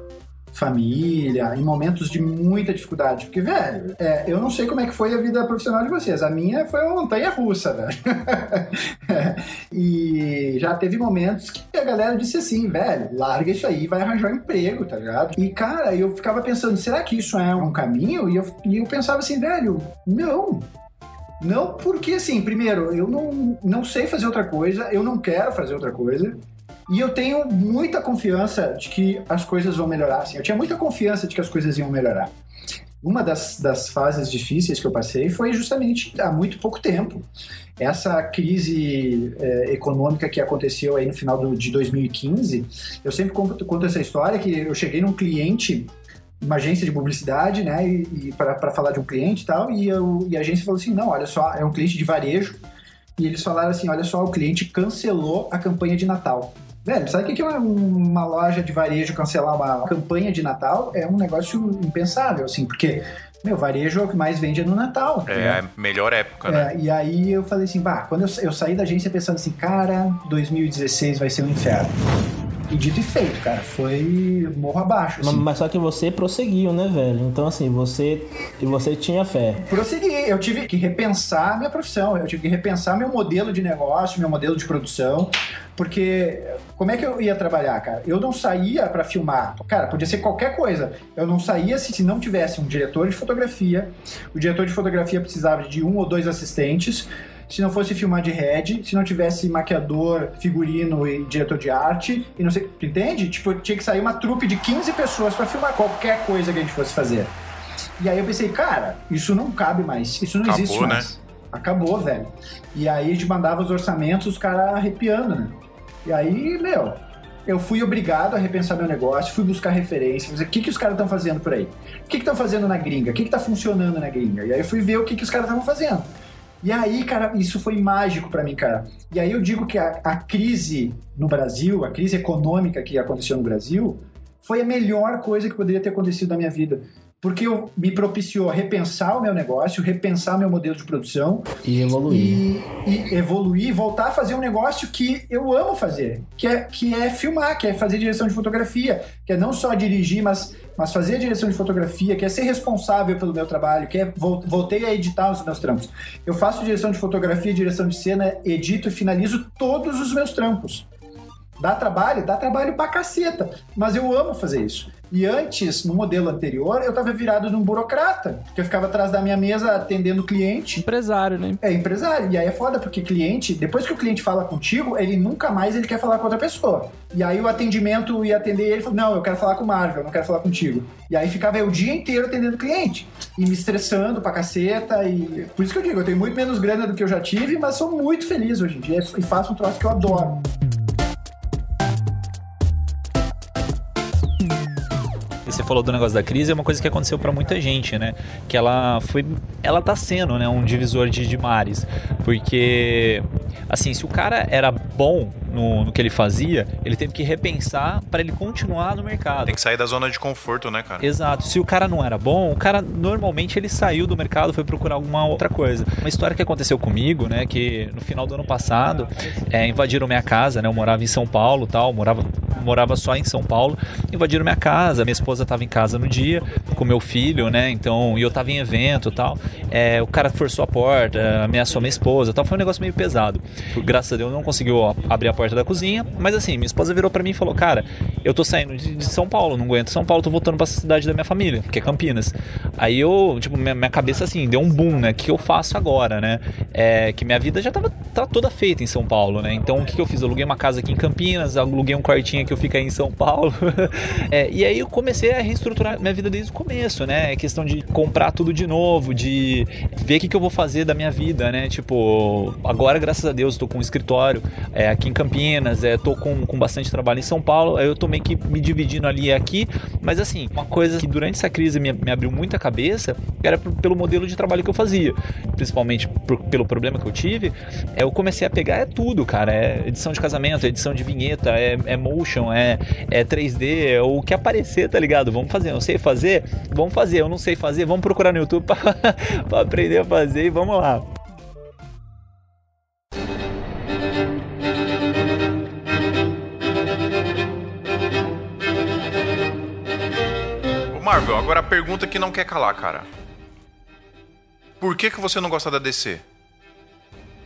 Família, em momentos de muita dificuldade. Porque, velho, é, eu não sei como é que foi a vida profissional de vocês. A minha foi uma montanha russa, velho. <laughs> É, e já teve momentos que a galera disse assim, velho, larga isso aí, vai arranjar um emprego, tá ligado? E, cara, eu ficava pensando, será que isso é um caminho? E eu, e eu pensava assim, velho, não. Não, porque assim, primeiro, eu não, não sei fazer outra coisa, eu não quero fazer outra coisa. E eu tenho muita confiança de que as coisas vão melhorar. Assim, eu tinha muita confiança de que as coisas iam melhorar. Uma das, das fases difíceis que eu passei foi justamente há muito pouco tempo. Essa crise eh, econômica que aconteceu aí no final do- de 2015, eu sempre conto, conto essa história que eu cheguei num cliente, uma agência de publicidade, né, e, e para falar de um cliente e tal, e, eu, e a agência falou assim, não, olha só, é um cliente de varejo, e eles falaram assim, olha só, o cliente cancelou a campanha de Natal. Velho, sabe o que é uma, uma loja de varejo cancelar uma campanha de Natal? É um negócio impensável, assim, porque, meu, varejo é o que mais vende é no Natal. É né? a melhor época, né? É, e aí eu falei assim, bah, quando eu, eu saí da agência pensando assim, cara, 2016 vai ser um inferno. E dito e feito, cara, foi morro abaixo, Mas, assim. mas só que você prosseguiu, né, velho? Então, assim, você. E você tinha fé. Prossegui, eu tive que repensar minha profissão, eu tive que repensar meu modelo de negócio, meu modelo de produção, porque como é que eu ia trabalhar, cara? Eu não saía pra filmar, cara, podia ser qualquer coisa. Eu não saía se, se não tivesse um diretor de fotografia, o diretor de fotografia precisava de um ou dois assistentes. se não fosse filmar de head, se não tivesse maquiador, figurino e diretor de arte, e não sei, entende? Tipo, tinha que sair uma trupe de 15 pessoas pra filmar qualquer coisa que a gente fosse fazer. E aí eu pensei, cara, isso não cabe mais, isso não Acabou, existe mais. Acabou, velho. E aí a gente mandava os orçamentos, os caras arrepiando, né? E aí, meu, eu fui obrigado a repensar meu negócio, fui buscar referências, o que, que os caras estão fazendo por aí? O que estão fazendo na gringa? O que está funcionando na gringa? E aí eu fui ver o que, que os caras estavam fazendo. E aí, cara, isso foi mágico pra mim, cara. E aí eu digo que a, a crise no Brasil, a crise econômica que aconteceu no Brasil, foi a melhor coisa que poderia ter acontecido na minha vida. Porque eu, me propiciou repensar o meu negócio, repensar meu modelo de produção E evoluir. e, e evoluir, voltar a fazer um negócio que eu amo fazer, que é, que é filmar, que é fazer direção de fotografia, que é não só dirigir, mas, mas fazer a direção de fotografia, que é ser responsável pelo meu trabalho, que é vol- voltei a editar os meus trampos. Eu faço direção de fotografia, direção de cena, edito e finalizo todos os meus trampos. Dá trabalho? Dá trabalho pra caceta. Mas eu amo fazer isso. E antes, no modelo anterior, eu tava virado num burocrata, porque eu ficava atrás da minha mesa atendendo cliente. Empresário, né? É empresário. E aí é foda, porque cliente, depois que o cliente fala contigo, ele nunca mais ele quer falar com outra pessoa. E aí o atendimento ia atender ele falou: Não, eu quero falar com o Marvel, eu não quero falar contigo. E aí ficava eu o dia inteiro atendendo cliente. E me estressando pra caceta. E por isso que eu digo, eu tenho muito menos grana do que eu já tive, mas sou muito feliz hoje em dia e faço um troço que eu adoro. Falou do negócio da crise, é uma coisa que aconteceu pra muita gente, né? Que ela foi. Ela tá sendo, né? Um divisor de, de mares. Porque, assim, se o cara era bom no, no que ele fazia, ele teve que repensar pra ele continuar no mercado. Tem que sair da zona de conforto, né, cara? Exato. Se o cara não era bom, o cara normalmente ele saiu do mercado, foi procurar alguma outra coisa. Uma história que aconteceu comigo, né, que no final do ano passado é, invadiram minha casa, né? Eu morava em São Paulo, tal, morava morava só em São Paulo, invadiram minha casa. Minha esposa estava em casa no dia com meu filho, né? Então, e eu tava em evento, tal. É, o cara forçou a porta, ameaçou minha esposa, tal. Foi um negócio meio pesado. Graças a Deus não conseguiu abrir a porta da cozinha, mas assim, minha esposa virou para mim e falou: "Cara, eu tô saindo de, São Paulo, não aguento São Paulo, tô voltando para cidade da minha família, que é Campinas". Aí eu, tipo, minha, minha cabeça assim, deu um boom, né? O que eu faço agora, né? É que minha vida já tava tá toda feita em São Paulo, né? Então, o que, que eu fiz? Eu aluguei uma casa aqui em Campinas, aluguei um quartinho que eu fico aí em São Paulo. <laughs> É, e aí eu comecei a reestruturar minha vida desde o começo, né? É questão de comprar tudo de novo, de ver o que, que eu vou fazer da minha vida, né? Tipo, agora, graças a Deus, tô com um escritório é, aqui em Campinas, é, tô com, com bastante trabalho em São Paulo, aí eu tô meio que me dividindo ali e aqui, mas assim, uma coisa que durante essa crise me, me abriu muita cabeça era pelo modelo de trabalho que eu fazia, principalmente por- pelo problema que eu tive, é, eu comecei a pegar é tudo, cara, é edição de casamento, é edição de vinheta, é, é motion, é, é 3D, é o que aparecer, tá ligado? Vamos fazer, eu sei fazer, vamos fazer, eu não sei fazer, vamos procurar no YouTube <laughs> pra aprender a fazer e vamos lá. Marvel, agora a pergunta que não quer calar, cara. Por que, que você não gosta da DC?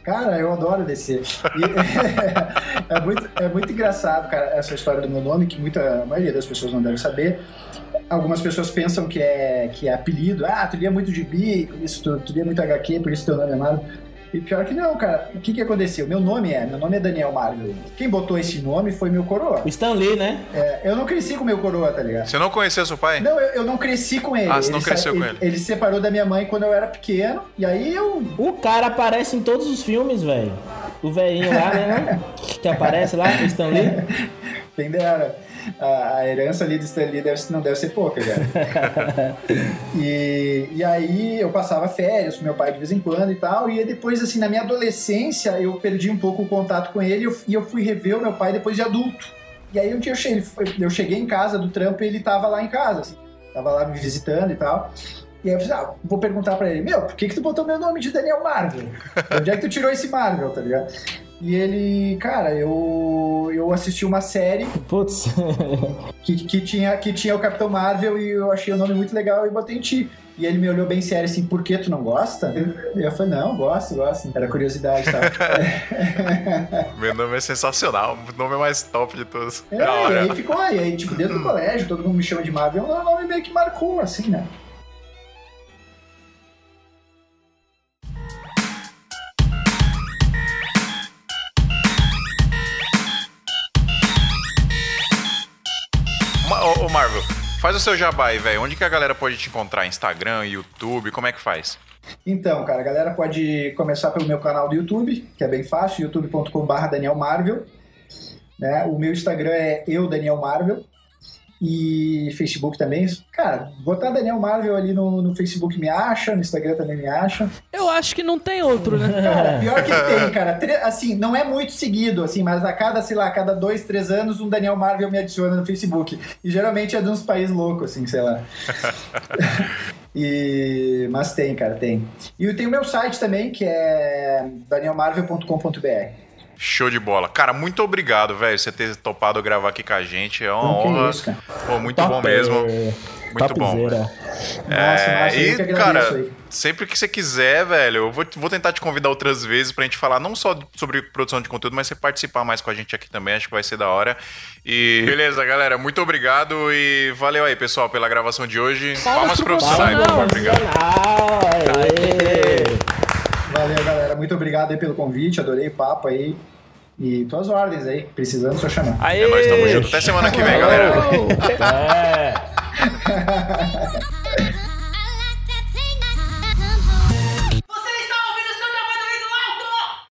Cara, eu adoro descer. <laughs> é, muito, é muito engraçado, cara, essa história do meu nome, que muita a maioria das pessoas não deve saber. Algumas pessoas pensam que é, que é apelido. Ah, tu lia muito gibi, por isso tu, tu lia muito HQ, por isso teu nome é Marvel. E pior que não, cara. O que que aconteceu? Meu nome é, meu nome é Daniel Marvel. Quem botou esse nome foi meu coroa. O Stan Lee, né? É, eu não cresci com meu coroa, tá ligado? Você não conhecia seu pai? Não, eu, eu não cresci com ele. Ah, você não Ele cresceu sa- com ele. ele. Se separou da minha mãe quando eu era pequeno, e aí eu O cara aparece em todos os filmes, velho. O velhinho lá, né? não? <laughs> Que aparece lá, o Stan Lee. Quem dera. A, a herança ali do Stan Lee deve, não deve ser pouca, cara. <laughs> e, e aí eu passava férias com meu pai de vez em quando e tal. E depois, assim, na minha adolescência, eu perdi um pouco o contato com ele e eu, fui rever o meu pai depois de adulto. E aí um dia eu cheguei, eu cheguei em casa do trampo e ele tava lá em casa, assim. Tava lá me visitando e tal. E aí eu falei, ah, vou perguntar pra ele, meu, por que que tu botou meu nome de Daniel Marvel? De <laughs> Onde é que tu tirou esse Marvel, tá ligado? E ele, cara, eu, eu assisti uma série Putz. <laughs> que, que, tinha, que tinha o Capitão Marvel e eu achei o nome muito legal e botei em ti. E ele me olhou bem sério assim, por que tu não gosta? E eu falei, não, gosto, gosto. Era curiosidade, tá? <laughs> Meu nome é sensacional. O nome é mais top de todos. É, e aí ficou aí, aí, tipo, desde o colégio, todo mundo me chama de Marvel, é um nome meio que marcou, assim, né? Faz o seu jabá aí, velho. Onde que a galera pode te encontrar? Instagram, YouTube, como é que faz? Então, cara, a galera pode começar pelo meu canal do YouTube, que é bem fácil, youtube.com.br Daniel Marvel. Né? O meu Instagram é eu, Daniel Marvel. E Facebook também. Cara, botar Daniel Marvel ali no, no Facebook me acha, no Instagram também me acha. Eu acho que não tem outro, né? Cara, <laughs> pior que tem, cara. Assim, não é muito seguido, assim, mas a cada, sei lá, a cada dois, três anos, um Daniel Marvel me adiciona no Facebook. E geralmente é de uns países loucos, assim, sei lá. <laughs> e... Mas tem, cara, tem. E tem o meu site também, que é danielmarvel.com.br. Show de bola. Cara, muito obrigado, velho, você ter topado gravar aqui com a gente. É uma Não, honra. isso, cara. Pô, muito bom mesmo. Muito bom. Topzera. Nossa, É, nossa, eu e, cara, aí. sempre que você quiser, velho, eu vou, vou tentar te convidar outras vezes pra gente falar não só sobre produção de conteúdo, mas você participar mais com a gente aqui também, acho que vai ser da hora. E beleza, galera, muito obrigado e valeu aí, pessoal, pela gravação de hoje. Palmas pro profissional. Cyber, obrigado. Aê. Valeu, galera. Muito obrigado aí pelo convite. Adorei o papo aí. E tuas ordens aí. Precisando, só chamar. Aê! É nóis, tamo junto. Até semana que vem, galera. <laughs> É. <laughs>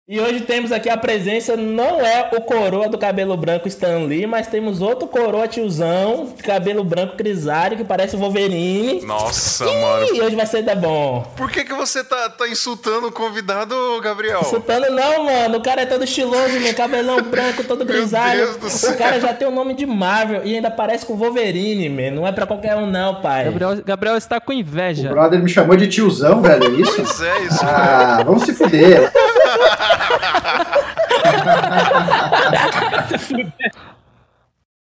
E hoje temos aqui a presença, não é o coroa do cabelo branco Stan Lee, mas temos outro coroa tiozão, cabelo branco grisalho, que parece o Wolverine. Nossa, mano. E hoje vai ser da bom. Por que, que você tá, tá insultando o convidado, Gabriel? Insultando não, mano. O cara é todo estiloso, meu cabelão <laughs> branco, todo Meu grisalho. Deus do céu. O cara já tem o nome de Marvel e ainda parece com o Wolverine, man. Não é pra qualquer um, não, pai. Gabriel, Gabriel está com O inveja. brother me chamou de tiozão, velho. É isso? Pois é, isso. Ah, vamos se fuder. <laughs> Se <laughs> fuder.